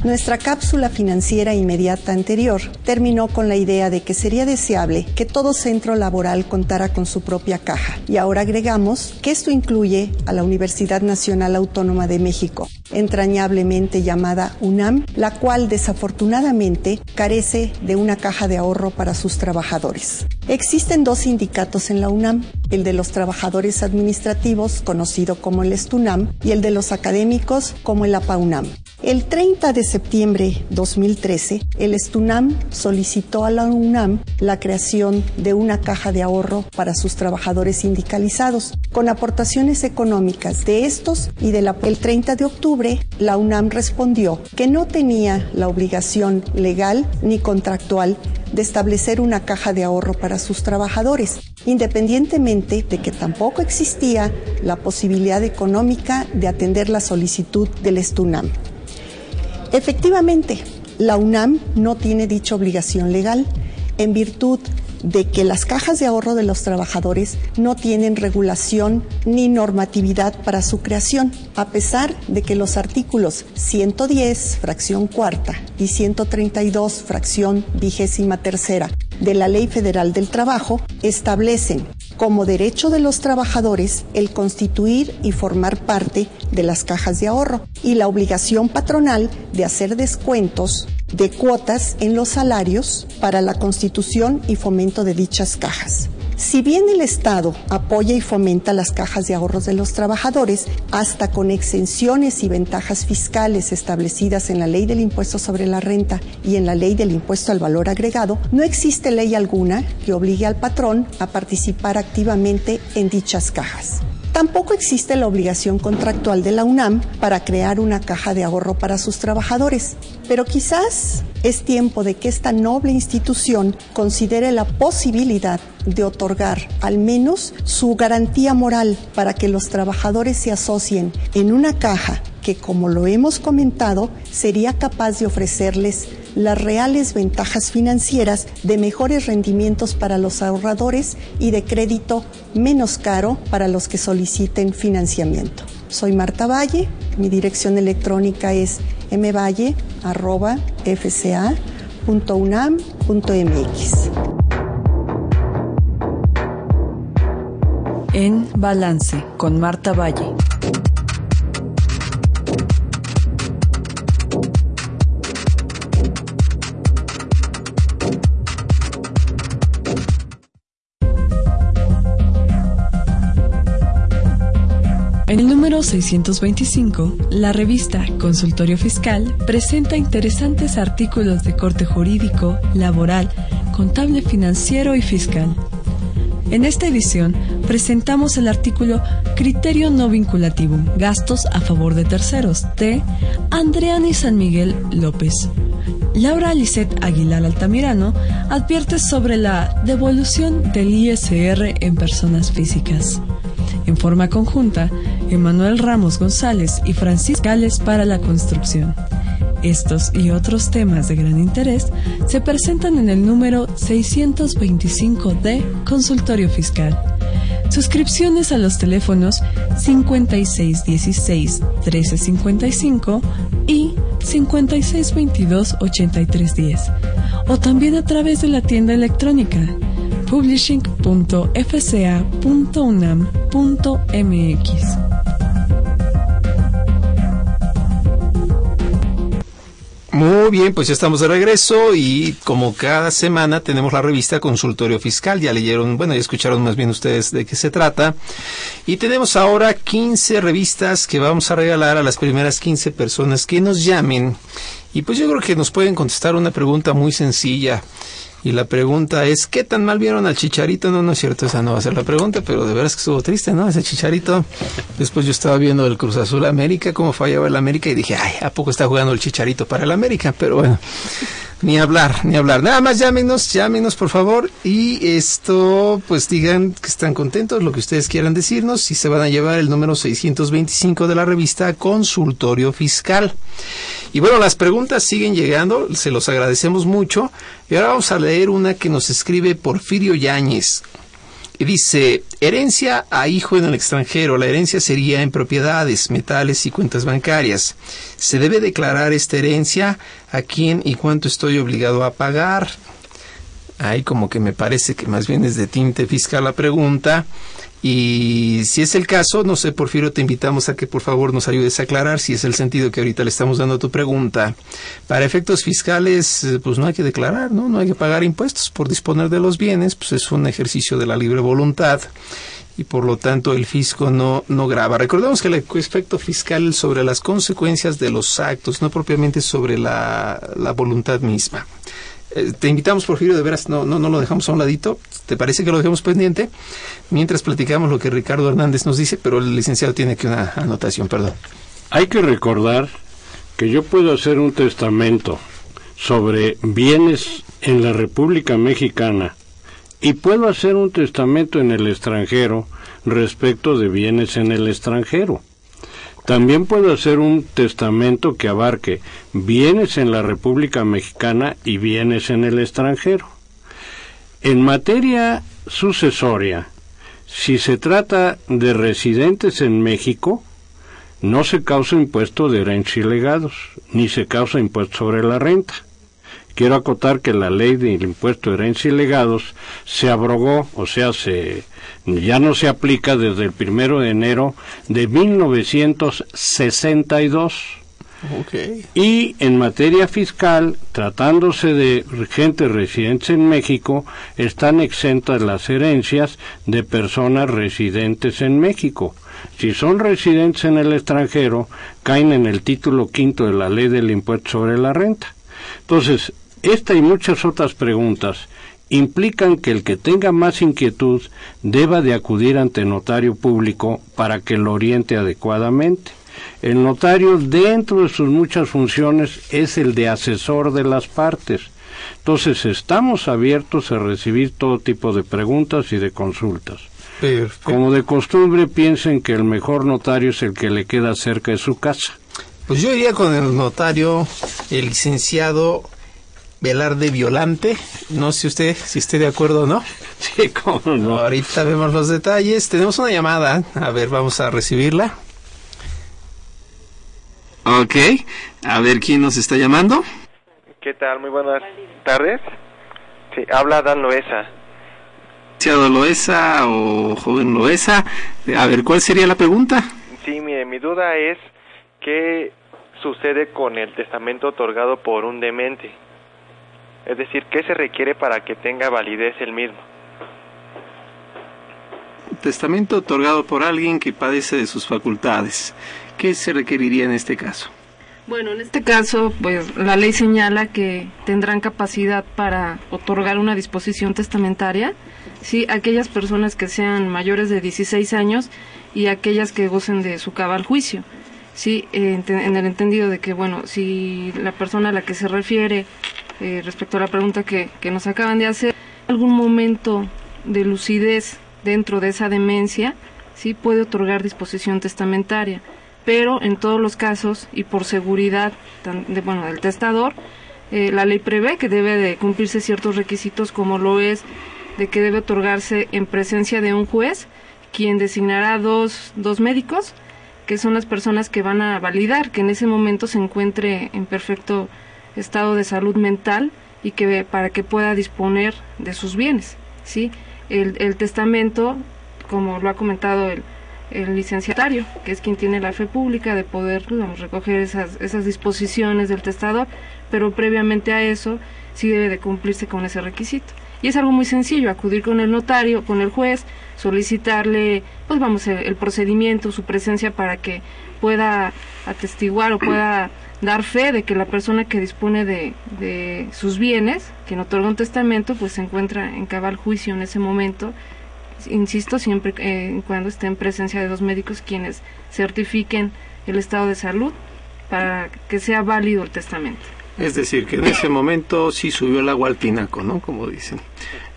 Nuestra cápsula financiera inmediata anterior terminó con la idea de que sería deseable que todo centro laboral contara con su propia caja y ahora agregamos que esto incluye a la Universidad Nacional Autónoma de México, entrañablemente llamada UNAM, la cual desafortunadamente carece de una caja de ahorro para sus trabajadores. Existen dos sindicatos en la UNAM, el de los trabajadores administrativos, conocido como el ESTUNAM, y el de los académicos, como el APAUNAM. El 30 de septiembre 2013, el Estunam solicitó a la UNAM la creación de una caja de ahorro para sus trabajadores sindicalizados, con aportaciones económicas de estos y de la, el 30 de octubre, la UNAM respondió que no tenía la obligación legal ni contractual de establecer una caja de ahorro para sus trabajadores, independientemente de que tampoco existía la posibilidad económica de atender la solicitud del Estunam. Efectivamente, la UNAM no tiene dicha obligación legal en virtud de que las cajas de ahorro de los trabajadores no tienen regulación ni normatividad para su creación, a pesar de que los artículos 110, fracción cuarta, y 132, fracción vigésima tercera de la Ley Federal del Trabajo establecen como derecho de los trabajadores el constituir y formar parte de las cajas de ahorro y la obligación patronal de hacer descuentos de cuotas en los salarios para la constitución y fomento de dichas cajas. Si bien el Estado apoya y fomenta las cajas de ahorros de los trabajadores, hasta con exenciones y ventajas fiscales establecidas en la ley del impuesto sobre la renta y en la ley del impuesto al valor agregado, no existe ley alguna que obligue al patrón a participar activamente en dichas cajas. Tampoco existe la obligación contractual de la UNAM para crear una caja de ahorro para sus trabajadores, pero quizás es tiempo de que esta noble institución considere la posibilidad de otorgar al menos su garantía moral para que los trabajadores se asocien en una caja que, como lo hemos comentado, sería capaz de ofrecerles las reales ventajas financieras de mejores rendimientos para los ahorradores y de crédito menos caro para los que soliciten financiamiento. Soy Marta Valle, mi dirección electrónica es mvalle.fca.unam.mx. En Balance con Marta Valle. En el número 625, la revista Consultorio Fiscal presenta interesantes artículos de corte jurídico, laboral, contable financiero y fiscal. En esta edición presentamos el artículo Criterio no vinculativo, gastos a favor de terceros, de Andreani San Miguel López. Laura Lisette Aguilar Altamirano advierte sobre la devolución del ISR en personas físicas. En forma conjunta, Emanuel Ramos González y Francisco Gales para la construcción. Estos y otros temas de gran interés se presentan en el número 625 de Consultorio Fiscal. Suscripciones a los teléfonos 5616-1355 y 5622-8310 o también a través de la tienda electrónica publishing.fca.unam.mx. Muy bien, pues ya estamos de regreso y como cada semana tenemos la revista Consultorio Fiscal. Ya leyeron, bueno, ya escucharon más bien ustedes de qué se trata. Y tenemos ahora 15 revistas que vamos a regalar a las primeras 15 personas que nos llamen. Y pues yo creo que nos pueden contestar una pregunta muy sencilla. Y la pregunta es, ¿qué tan mal vieron al Chicharito? No, no es cierto, esa no va a ser la pregunta, pero de veras que estuvo triste, ¿no? Ese Chicharito. Después yo estaba viendo el Cruz Azul América, cómo fallaba el América, y dije, ay, ¿a poco está jugando el Chicharito para el América? Pero bueno, ni hablar, ni hablar. Nada más llámenos, llámenos por favor, y esto, pues digan que están contentos, lo que ustedes quieran decirnos, si se van a llevar el número 625 de la revista Consultorio Fiscal. Y bueno, las preguntas siguen llegando, se los agradecemos mucho. Y ahora vamos a leer una que nos escribe Porfirio Yáñez. Dice, herencia a hijo en el extranjero. La herencia sería en propiedades, metales y cuentas bancarias. ¿Se debe declarar esta herencia? ¿A quién y cuánto estoy obligado a pagar? Ahí como que me parece que más bien es de tinte fiscal la pregunta. Y si es el caso, no sé, Porfirio, te invitamos a que por favor nos ayudes a aclarar si es el sentido que ahorita le estamos dando a tu pregunta. Para efectos fiscales, eh, pues no hay que declarar, ¿no? No hay que pagar impuestos por disponer de los bienes, pues es un ejercicio de la libre voluntad y por lo tanto el fisco no, no graba. Recordemos que el efecto fiscal sobre las consecuencias de los actos, no propiamente sobre la, la voluntad misma. Eh, te invitamos, Porfirio, de veras, no, no, no lo dejamos a un ladito. ¿Te parece que lo dejemos pendiente? Mientras platicamos lo que Ricardo Hernández nos dice, pero el licenciado tiene que una anotación, perdón. Hay que recordar que yo puedo hacer un testamento sobre bienes en la República Mexicana y puedo hacer un testamento en el extranjero respecto de bienes en el extranjero. También puedo hacer un testamento que abarque bienes en la República Mexicana y bienes en el extranjero. En materia sucesoria, si se trata de residentes en México, no se causa impuesto de herencia y legados, ni se causa impuesto sobre la renta. Quiero acotar que la ley del impuesto de herencia y legados se abrogó, o sea, se, ya no se aplica desde el primero de enero de 1962. Okay. Y en materia fiscal, tratándose de gente residente en México, están exentas las herencias de personas residentes en México. Si son residentes en el extranjero, caen en el título quinto de la ley del impuesto sobre la renta. Entonces, esta y muchas otras preguntas implican que el que tenga más inquietud deba de acudir ante notario público para que lo oriente adecuadamente. El notario, dentro de sus muchas funciones, es el de asesor de las partes. Entonces, estamos abiertos a recibir todo tipo de preguntas y de consultas. Perfecto. Como de costumbre, piensen que el mejor notario es el que le queda cerca de su casa. Pues yo iría con el notario, el licenciado Velarde Violante. No sé usted si esté de acuerdo o no. [LAUGHS] Sí, cómo no. Ahorita vemos los detalles. Tenemos una llamada. A ver, vamos a recibirla. Ok. A ver quién nos está llamando. ¿Qué tal? Muy buenas tardes. Sí, habla Dan Loesa. Licenciado Loesa o joven Loesa. A ver, ¿cuál sería la pregunta? Sí, mire, mi duda es qué sucede con el testamento otorgado por un demente. Es decir, ¿qué se requiere para que tenga validez el mismo? Testamento otorgado por alguien que padece de sus facultades. ¿Qué se requeriría en este caso? Bueno, en este caso, pues la ley señala que tendrán capacidad para otorgar una disposición testamentaria, sí, aquellas personas que sean mayores de 16 años y aquellas que gocen de su cabal juicio. Sí, en, en el entendido de que, bueno, si la persona a la que se refiere eh, respecto a la pregunta que, nos acaban de hacer, algún momento de lucidez dentro de esa demencia, sí puede otorgar disposición testamentaria, pero en todos los casos y por seguridad bueno, del testador, eh, la ley prevé que debe de cumplirse ciertos requisitos como lo es de que debe otorgarse en presencia de un juez, quien designará dos, dos médicos, que son las personas que van a validar que en ese momento se encuentre en perfecto estado de salud mental y que para que pueda disponer de sus bienes, ¿sí? El, testamento, como lo ha comentado el, el licenciatario, que es quien tiene la fe pública de poder recoger esas, esas disposiciones del testador, pero previamente a eso sí debe de cumplirse con ese requisito. Y es algo muy sencillo, acudir con el notario, con el juez, solicitarle, pues vamos, el, el procedimiento, su presencia para que pueda atestiguar o pueda [CLEARS THROAT] dar fe de que la persona que dispone de, sus bienes, quien otorga un testamento, pues se encuentra en cabal juicio en ese momento insisto, siempre eh, cuando esté en presencia de dos médicos quienes certifiquen el estado de salud para que sea válido el testamento. Es decir, que en ese momento sí subió el agua al tinaco, ¿no? Como dicen.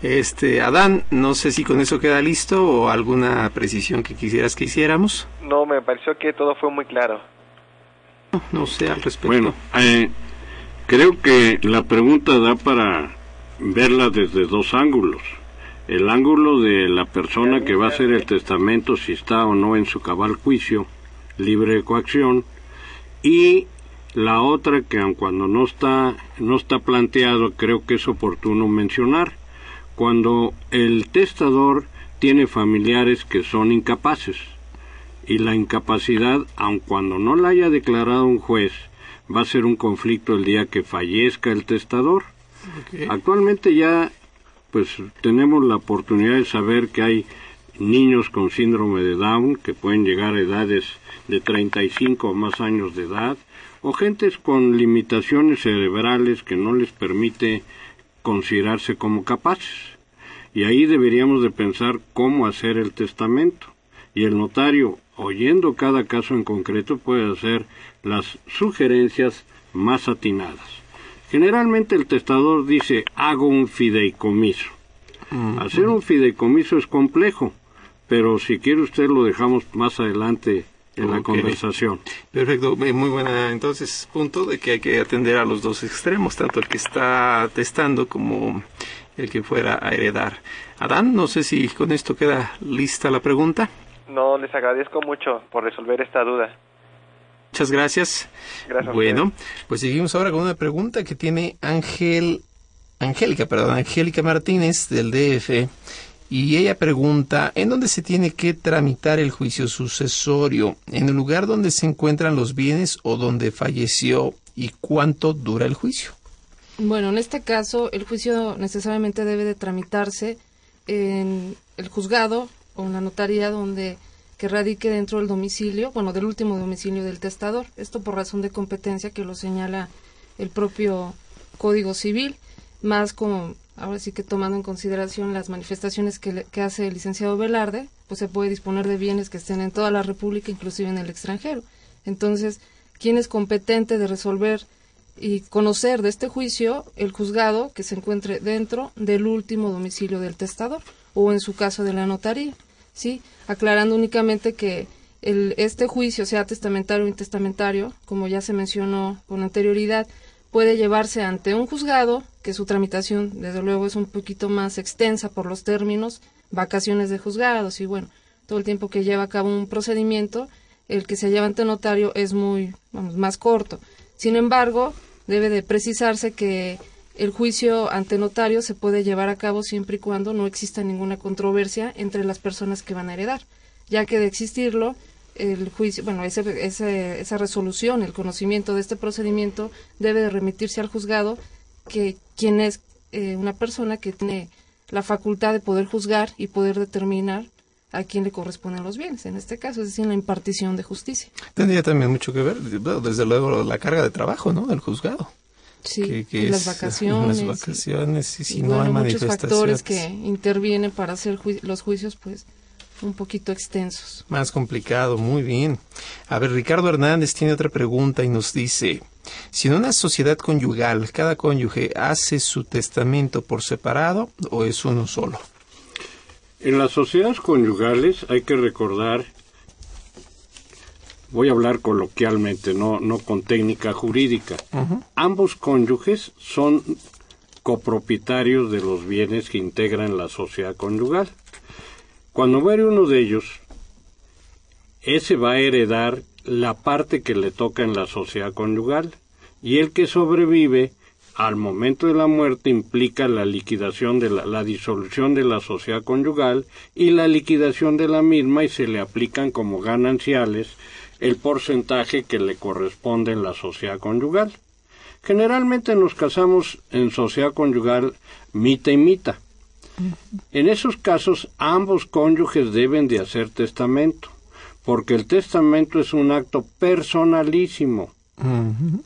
Este, Adán, no sé si con eso queda listo o alguna precisión que quisieras que hiciéramos. No, me pareció que todo fue muy claro. No, no sé al respecto. Bueno, eh, creo que la pregunta da para verla desde dos ángulos. El ángulo de la persona que va a hacer el testamento, si está o no en su cabal juicio, libre de coacción, y la otra que aun cuando no está, no está planteado, creo que es oportuno mencionar, cuando el testador tiene familiares que son incapaces, y la incapacidad, aun cuando no la haya declarado un juez, va a ser un conflicto el día que fallezca el testador. Okay. Actualmente ya pues tenemos la oportunidad de saber que hay niños con síndrome de Down que pueden llegar a edades de 35 o más años de edad, o gentes con limitaciones cerebrales que no les permite considerarse como capaces. Y ahí deberíamos de pensar cómo hacer el testamento. Y el notario, oyendo cada caso en concreto, puede hacer las sugerencias más atinadas. Generalmente el testador dice hago un fideicomiso. Mm, Hacer un fideicomiso es complejo, pero si quiere usted lo dejamos más adelante en okay. la conversación. Perfecto, muy buena entonces punto de que hay que atender a los dos extremos, tanto el que está testando como el que fuera a heredar. Adán, no sé si con esto queda lista la pregunta. No, les agradezco mucho por resolver esta duda. Muchas gracias. Gracias. Bueno, pues seguimos ahora con una pregunta que tiene Ángel, Angélica, perdón, Angélica Martínez del DF. Y ella pregunta, ¿en dónde se tiene que tramitar el juicio sucesorio? ¿En el lugar donde se encuentran los bienes o donde falleció? ¿Y cuánto dura el juicio? Bueno, en este caso, el juicio necesariamente debe de tramitarse en el juzgado o en la notaría donde que radique dentro del domicilio, bueno, del último domicilio del testador. Esto por razón de competencia que lo señala el propio Código Civil, más como, ahora sí que tomando en consideración las manifestaciones que, le, que hace el licenciado Velarde, pues se puede disponer de bienes que estén en toda la República, inclusive en el extranjero. Entonces, ¿quién es competente de resolver y conocer de este juicio el juzgado que se encuentre dentro del último domicilio del testador o en su caso de la notaría? ¿sí? aclarando únicamente que el, este juicio, sea testamentario o intestamentario, como ya se mencionó con anterioridad, puede llevarse ante un juzgado, que su tramitación, desde luego, es un poquito más extensa por los términos, vacaciones de juzgados y bueno, todo el tiempo que lleva a cabo un procedimiento, el que se lleva ante notario es muy, vamos, más corto. Sin embargo, debe de precisarse que el juicio ante notario se puede llevar a cabo siempre y cuando no exista ninguna controversia entre las personas que van a heredar, ya que de existirlo, el juicio, bueno, ese, ese, esa resolución, el conocimiento de este procedimiento debe de remitirse al juzgado, que quien es eh, una persona que tiene la facultad de poder juzgar y poder determinar a quién le corresponden los bienes, en este caso, es decir, la impartición de justicia. Tendría también mucho que ver, desde luego, la carga de trabajo, ¿no?, del juzgado. Sí, que, que y las es, vacaciones. [LAUGHS] Las vacaciones y si y no bueno, hay muchos factores que intervienen para hacer ju los juicios, pues, un poquito extensos. Más complicado, muy bien. A ver, Ricardo Hernández tiene otra pregunta y nos dice, si en una sociedad conyugal cada cónyuge hace su testamento por separado o es uno solo. En las sociedades conyugales hay que recordar, voy a hablar coloquialmente, no, no con técnica jurídica, uh -huh. ambos cónyuges son copropietarios de los bienes que integran la sociedad conyugal. Cuando muere uno de ellos, ese va a heredar la parte que le toca en la sociedad conyugal y el que sobrevive al momento de la muerte implica la liquidación de la, la, disolución de la sociedad conyugal y la liquidación de la misma y se le aplican como gananciales el porcentaje que le corresponde en la sociedad conyugal. Generalmente nos casamos en sociedad conyugal mita y mita. En esos casos ambos cónyuges deben de hacer testamento, porque el testamento es un acto personalísimo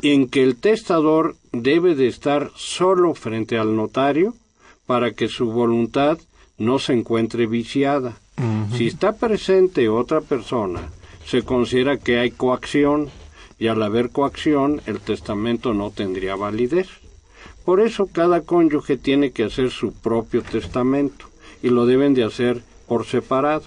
en que el testador debe de estar solo frente al notario para que su voluntad no se encuentre viciada. Si está presente otra persona, se considera que hay coacción y al haber coacción el testamento no tendría validez. Por eso cada cónyuge tiene que hacer su propio testamento y lo deben de hacer por separado,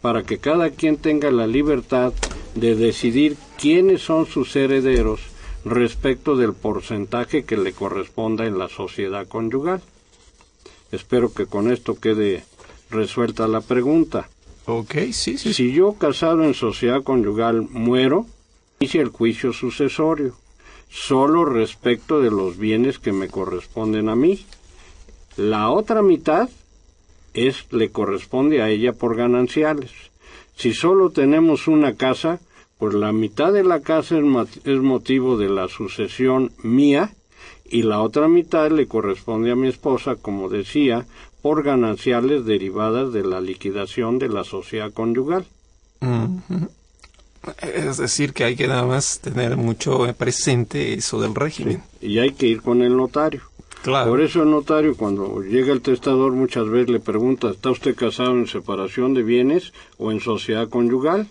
para que cada quien tenga la libertad de decidir quiénes son sus herederos respecto del porcentaje que le corresponda en la sociedad conyugal. Espero que con esto quede resuelta la pregunta. Ok, sí, sí. Si yo casado en sociedad conyugal muero, hice el juicio sucesorio, solo respecto de los bienes que me corresponden a mí. La otra mitad es le corresponde a ella por gananciales. Si solo tenemos una casa, pues la mitad de la casa es, motivo de la sucesión mía y la otra mitad le corresponde a mi esposa, como decía, por gananciales derivadas de la liquidación de la sociedad conyugal. Es decir, que hay que nada más tener mucho presente eso del régimen. Y hay que ir con el notario. Claro. Por eso el notario, cuando llega el testador, muchas veces le pregunta, ¿está usted casado en separación de bienes o en sociedad conyugal?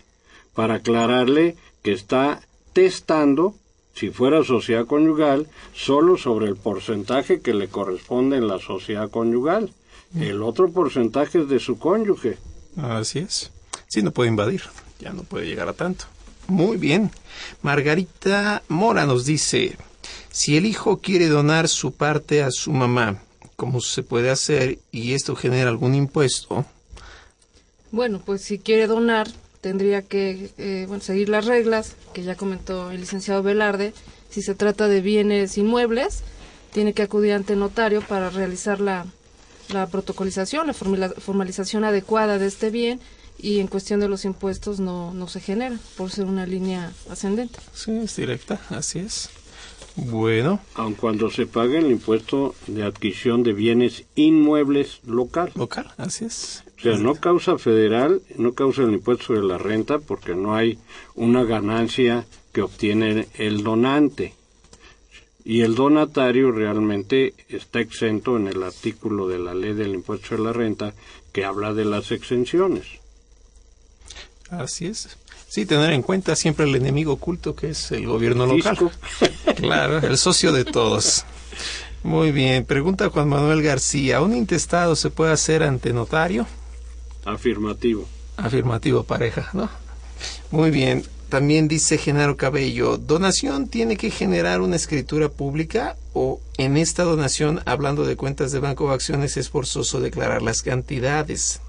Para aclararle que está testando, si fuera sociedad conyugal, solo sobre el porcentaje que le corresponde en la sociedad conyugal. El otro porcentaje es de su cónyuge. Así es. Sí, no puede invadir. Ya no puede llegar a tanto. Muy bien. Margarita Mora nos dice, si el hijo quiere donar su parte a su mamá, ¿cómo se puede hacer y esto genera algún impuesto? Bueno, pues si quiere donar, tendría que eh, bueno, seguir las reglas que ya comentó el licenciado Velarde. Si se trata de bienes inmuebles, tiene que acudir ante notario para realizar la, la protocolización, la formalización adecuada de este bien y en cuestión de los impuestos no, no se genera por ser una línea ascendente. Sí, es directa, así es. Bueno. Aun cuando se pague el impuesto de adquisición de bienes inmuebles local. Local, así es. O sea, no causa federal, no causa el impuesto sobre la renta porque no hay una ganancia que obtiene el donante. Y el donatario realmente está exento en el artículo de la ley del impuesto sobre la renta que habla de las exenciones. Así es. Sí, tener en cuenta siempre el enemigo oculto que es el gobierno local. [LAUGHS] claro, el socio de todos. Muy bien. Pregunta Juan Manuel García. ¿Un intestado se puede hacer ante notario? Afirmativo. Afirmativo, pareja, ¿no? Muy bien. También dice Genaro Cabello, ¿donación tiene que generar una escritura pública o en esta donación, hablando de cuentas de banco o acciones, es forzoso declarar las cantidades?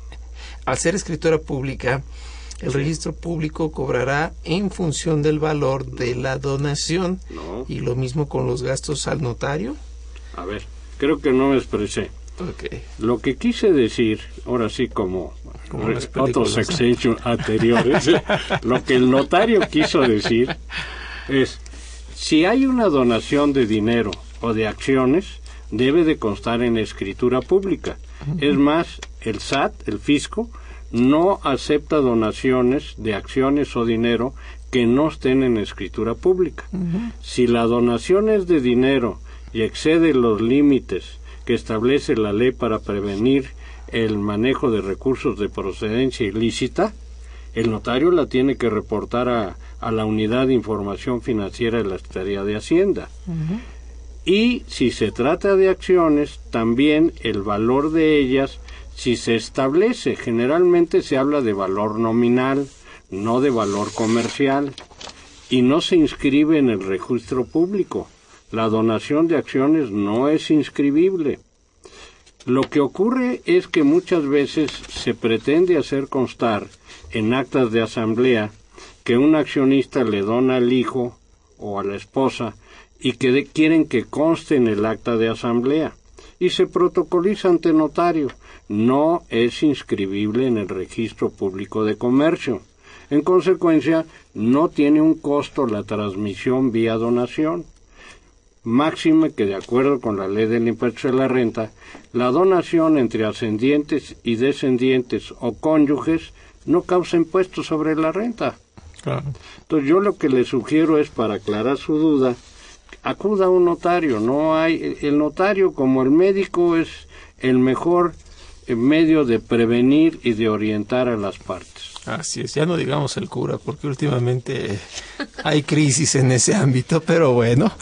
Al ser escritura pública, el registro público cobrará en función del valor de la donación y lo mismo con los gastos al notario. A ver, creo que no me expresé. Lo que quise decir, ahora sí como, otros sexenios [LAUGHS] anteriores, lo que el notario quiso decir es, si hay una donación de dinero o de acciones, debe de constar en escritura pública. Es más, el SAT, el fisco, no acepta donaciones de acciones o dinero que no estén en escritura pública. Si la donación es de dinero y excede los límites que establece la ley para prevenir el manejo de recursos de procedencia ilícita, el notario la tiene que reportar a, a la unidad de información financiera de la Secretaría de Hacienda. Y si se trata de acciones, también el valor de ellas, si se establece, generalmente se habla de valor nominal, no de valor comercial, y no se inscribe en el registro público la donación de acciones no es inscribible. Lo que ocurre es que muchas veces se pretende hacer constar en actas de asamblea que un accionista le dona al hijo o a la esposa y que quieren que conste en el acta de asamblea y se protocoliza ante notario. No es inscribible en el registro público de comercio. En consecuencia, no tiene un costo la transmisión vía donación. Máxime que, de acuerdo con la ley del impuesto de la renta, la donación entre ascendientes y descendientes o cónyuges no causa impuestos sobre la renta. Entonces yo lo que le sugiero es para aclarar su duda, acuda a un notario, no hay el notario como el médico es el mejor medio de prevenir y de orientar a las partes. Así es, ya no digamos el cura, porque últimamente hay crisis en ese ámbito, pero bueno,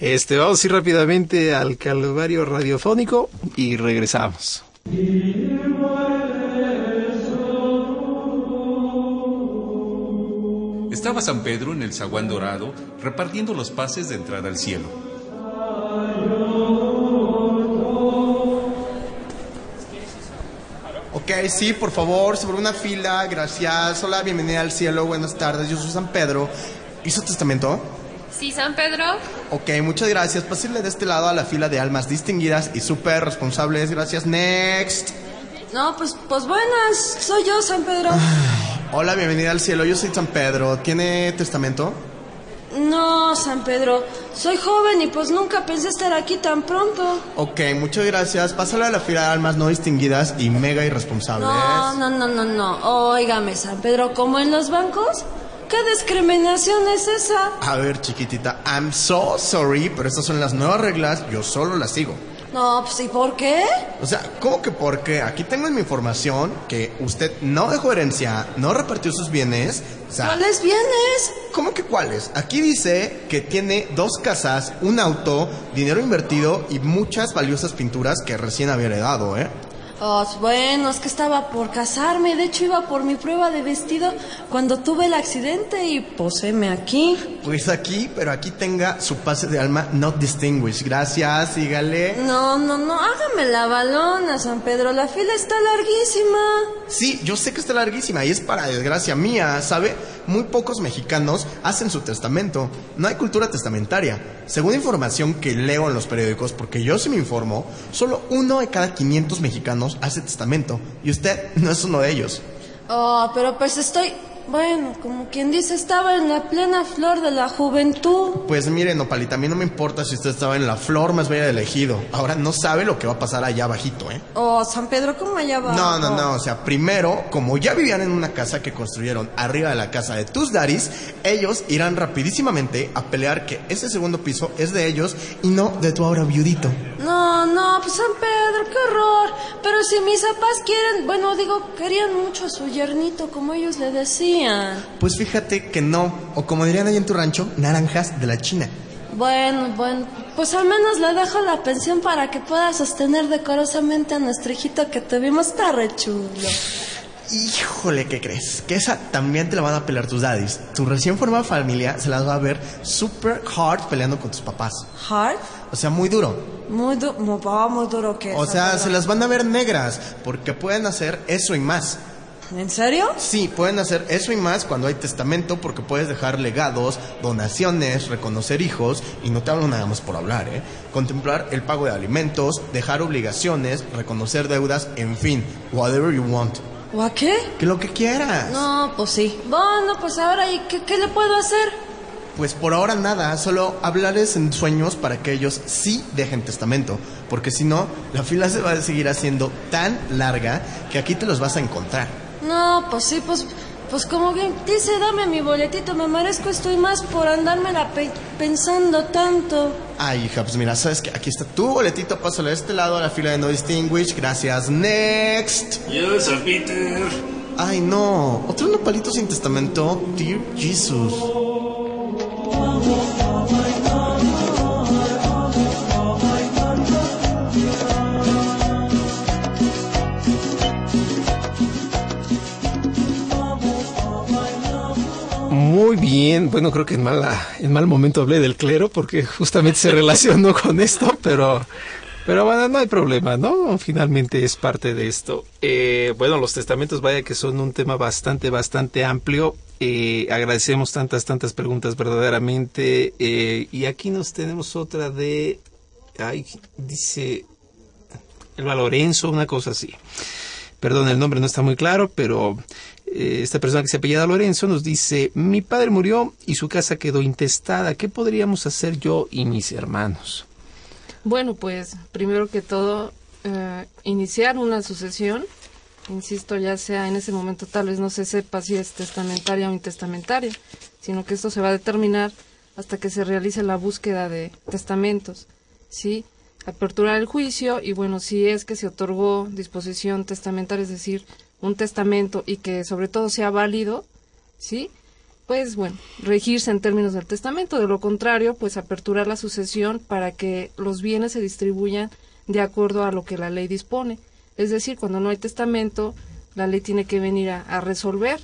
este, vamos a ir rápidamente al calvario radiofónico y regresamos. Estaba San Pedro en el zaguán dorado repartiendo los pases de entrada al cielo. Ok, sí, por favor, sobre una fila, gracias. Hola, bienvenida al cielo, buenas tardes. Yo soy San Pedro. ¿Hizo testamento? Sí, San Pedro. Ok, muchas gracias. Pásale de este lado a la fila de almas distinguidas y súper responsables. Gracias. Next. No, pues, pues buenas. Soy yo, San Pedro. Hola, bienvenida al cielo. Yo soy San Pedro. ¿Tiene testamento? No, San Pedro. Soy joven y pues nunca pensé estar aquí tan pronto. Ok, muchas gracias. Pásale a la fila de almas no distinguidas y mega irresponsables. No, no, no, no, no. Óigame, San Pedro, ¿como en los bancos? ¿Qué discriminación es esa? A ver, chiquitita, I'm so sorry, pero estas son las nuevas reglas. Yo solo las sigo. No, pues ¿y por qué? O sea, ¿cómo que por qué? Aquí tengo en mi información que usted no dejó herencia, no repartió sus bienes. O sea, ¿Cuáles bienes? ¿Cómo que cuáles? Aquí dice que tiene dos casas, un auto, dinero invertido y muchas valiosas pinturas que recién había heredado, ¿eh? Oh, bueno, es que estaba por casarme. De hecho, iba por mi prueba de vestido cuando tuve el accidente y poséme aquí. Pues aquí, pero aquí tenga su pase de alma not distinguished. Gracias, sígale. No, no, no, hágame la balona, San Pedro. La fila está larguísima. Sí, yo sé que está larguísima y es para desgracia mía, ¿sabe? Muy pocos mexicanos hacen su testamento. No hay cultura testamentaria. Según información que leo en los periódicos, porque yo sí me informo, solo uno de cada 500 mexicanos hace testamento. Y usted no es uno de ellos. Oh, pero pues estoy... Bueno, como quien dice, estaba en la plena flor de la juventud. Pues mire, Nopalita, a mí no me importa si usted estaba en la flor más bella del ejido. Ahora no sabe lo que va a pasar allá abajito, ¿eh? Oh, San Pedro, ¿cómo allá va? No, no, no. O sea, primero, como ya vivían en una casa que construyeron arriba de la casa de tus daddies, ellos irán rapidísimamente a pelear que ese segundo piso es de ellos y no de tu ahora viudito. No, no, pues San Pedro, qué horror. Pero si mis papás quieren, bueno, digo, querían mucho a su yernito, como ellos le decían. Pues fíjate que no. O como dirían ahí en tu rancho, naranjas de la China. Bueno, bueno, pues al menos le dejo la pensión para que pueda sostener decorosamente a nuestro hijito que tuvimos. Está re chulo. Híjole, ¿qué crees? Que esa también te la van a pelear tus daddies. Tu recién formada familia se las va a ver super hard peleando con tus papás. ¿Hard? O sea, muy duro. Muy, du muy, muy duro que O sea, se las van a ver negras porque pueden hacer eso y más. ¿En serio? Sí, pueden hacer eso y más cuando hay testamento porque puedes dejar legados, donaciones, reconocer hijos y no te hablo nada más por hablar, ¿eh? Contemplar el pago de alimentos, dejar obligaciones, reconocer deudas, en fin, whatever you want. ¿O a qué? Que lo que quieras. No, pues sí. Bueno, pues ahora, ¿y qué, qué le puedo hacer? Pues por ahora nada, solo hablarles en sueños para que ellos sí dejen testamento, porque si no, la fila se va a seguir haciendo tan larga que aquí te los vas a encontrar. No, pues sí, pues, pues como bien dice, dame mi boletito, me merezco esto y más por andármela pe pensando tanto. Ay, hija, pues mira, sabes que aquí está tu boletito, pásale a este lado a la fila de No Distinguish, gracias, next. Yo, San Peter. Ay, no, otro nopalito sin testamento, dear Jesus. Muy bien, bueno, creo que en, mala, en mal momento hablé del clero porque justamente se relacionó [LAUGHS] con esto, pero, pero bueno, no hay problema, ¿no? Finalmente es parte de esto. Eh, bueno, los testamentos, vaya que son un tema bastante, bastante amplio. Eh, agradecemos tantas, tantas preguntas verdaderamente. Eh, y aquí nos tenemos otra de, ay, dice Elba Lorenzo, una cosa así. Perdón, el nombre no está muy claro, pero esta persona que se apellida Lorenzo nos dice, mi padre murió y su casa quedó intestada. ¿Qué podríamos hacer yo y mis hermanos? Bueno, pues primero que todo, eh, iniciar una sucesión, insisto, ya sea en ese momento tal vez no se sepa si es testamentaria o intestamentaria, sino que esto se va a determinar hasta que se realice la búsqueda de testamentos, ¿sí? Aperturar el juicio y bueno, si es que se otorgó disposición testamentaria, es decir, un testamento y que sobre todo sea válido, ¿sí? Pues bueno, regirse en términos del testamento, de lo contrario, pues aperturar la sucesión para que los bienes se distribuyan de acuerdo a lo que la ley dispone. Es decir, cuando no hay testamento, la ley tiene que venir a, resolver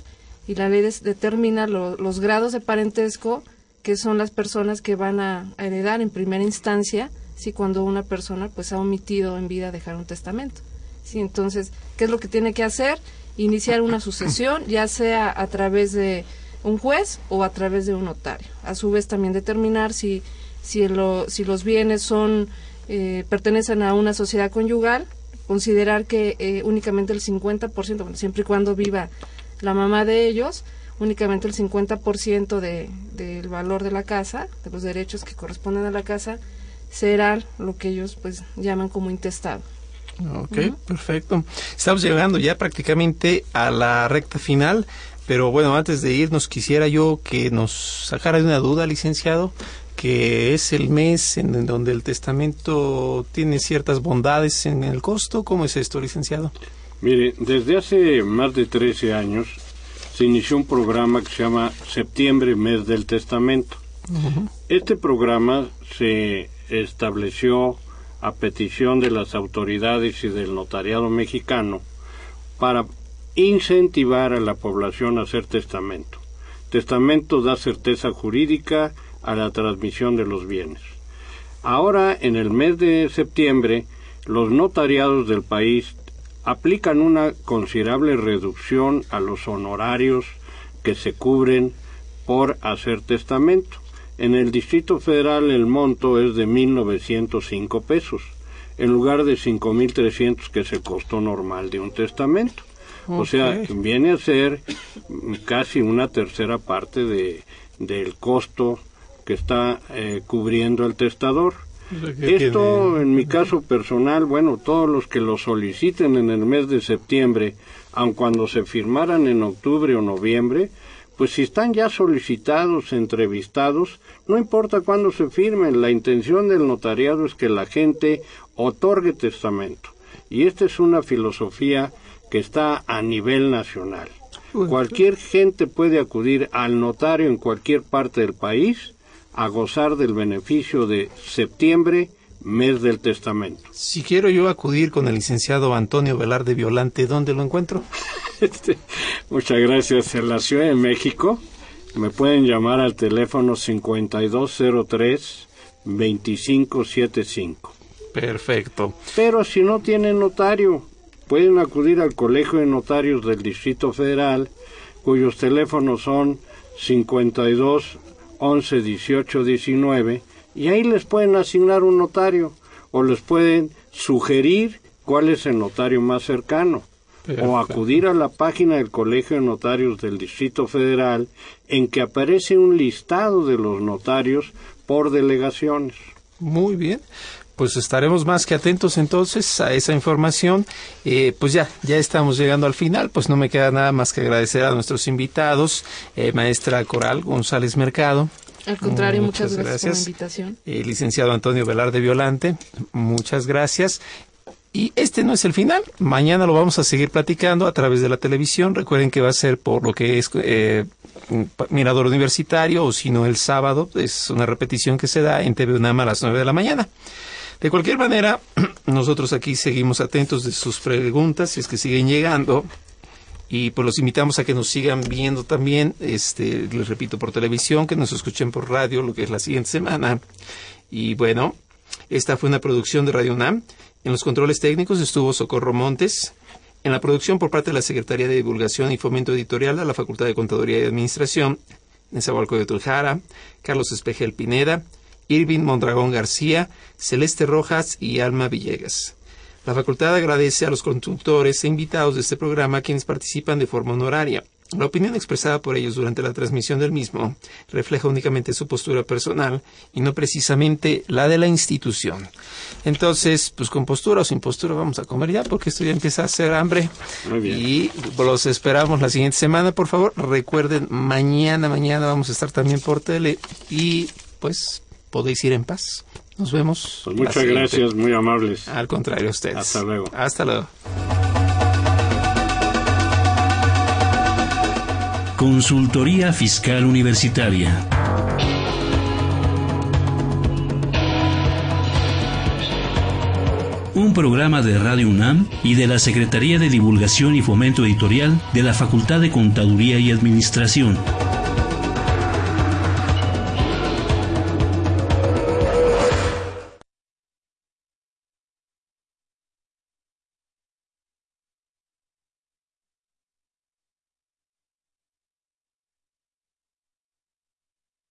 y la ley determina los grados de parentesco que son las personas que van a, heredar en primera instancia si cuando una persona pues ha omitido en vida dejar un testamento. Entonces, ¿qué es lo que tiene que hacer? Iniciar una sucesión, ya sea a través de un juez o a través de un notario. A su vez también determinar si, si, si los bienes son eh, pertenecen a una sociedad conyugal, considerar que eh, únicamente el 50%, bueno, siempre y cuando viva la mamá de ellos, únicamente el 50% de, del valor de la casa, de los derechos que corresponden a la casa, será lo que ellos pues llaman como intestado. Ok, perfecto. Estamos llegando ya prácticamente a la recta final, pero bueno, antes de irnos quisiera yo que nos sacara de una duda, licenciado, que es el mes en donde el testamento tiene ciertas bondades en el costo. ¿Cómo es esto, licenciado? Mire, desde hace más de 13 años se inició un programa que se llama Septiembre, Mes del Testamento. Este programa se estableció a petición de las autoridades y del notariado mexicano para incentivar a la población a hacer testamento. Testamento da certeza jurídica a la transmisión de los bienes. Ahora, en el mes de septiembre, los notariados del país aplican una considerable reducción a los honorarios que se cubren por hacer testamento. En el Distrito Federal el monto es de 1.905 pesos, en lugar de 5.300 que es el costo normal de un testamento. O sea, viene a ser casi una tercera parte de, del costo que está eh, cubriendo el testador. Esto, en mi caso personal, bueno, todos los que lo soliciten en el mes de septiembre, aun cuando se firmaran en octubre o noviembre, pues si están ya solicitados, entrevistados, no importa cuándo se firmen, la intención del notariado es que la gente otorgue testamento. Y esta es una filosofía que está a nivel nacional. Cualquier gente puede acudir al notario en cualquier parte del país a gozar del beneficio de septiembre, mes del testamento. Si quiero yo acudir con el licenciado Antonio Velarde Violante, ¿dónde lo encuentro? [LAUGHS] Este, muchas gracias. En la Ciudad de México me pueden llamar al teléfono 5203-2575. Perfecto. Pero si no tienen notario, pueden acudir al Colegio de Notarios del Distrito Federal, cuyos teléfonos son 52 11 18 19 y ahí les pueden asignar un notario o les pueden sugerir cuál es el notario más cercano o acudir a la página del Colegio de Notarios del Distrito Federal en que aparece un listado de los notarios por delegaciones. Muy bien. Pues estaremos más que atentos entonces a esa información. Eh, pues ya, ya estamos llegando al final. Pues no me queda nada más que agradecer a nuestros invitados, eh, maestra Coral González Mercado, al contrario, muchas, gracias, por la invitación. Eh, licenciado Antonio Velarde Violante, muchas gracias. Y este no es el final. Mañana lo vamos a seguir platicando a través de la televisión. Recuerden que va a ser por lo que es eh, Mirador Universitario o si no el sábado. Es una repetición que se da en TV UNAM a las 9 de la mañana. De cualquier manera, [CLEARS THROAT] nosotros aquí seguimos atentos de sus preguntas, si es que siguen llegando y pues los invitamos a que nos sigan viendo también, este, les repito, por televisión, que nos escuchen por radio, lo que es la siguiente semana. Y bueno, esta fue una producción de Radio UNAM. En los controles técnicos estuvo Socorro Montes. En la producción por parte de la Secretaría de Divulgación y Fomento Editorial de la Facultad de Contaduría y Administración, Nezahualcóyotl de Tuljara, Carlos Espejel Pineda, Irving Mondragón García, Celeste Rojas y Alma Villegas. La facultad agradece a los conductores e invitados de este programa quienes participan de forma honoraria. La opinión expresada por ellos durante la transmisión del mismo refleja únicamente su postura personal y no precisamente la de la institución. Entonces, pues con postura o sin postura vamos a comer ya porque esto ya empieza a hacer hambre. Muy bien. Y los esperamos la siguiente semana, por favor. Recuerden, mañana, mañana vamos a estar también por tele y pues podéis ir en paz. Nos vemos. Pues muchas gracias, muy amables. Al contrario, ustedes. Hasta luego. Hasta luego. Consultoría Fiscal Universitaria. Un programa de Radio UNAM y de la Secretaría de Divulgación y Fomento Editorial de la Facultad de Contaduría y Administración.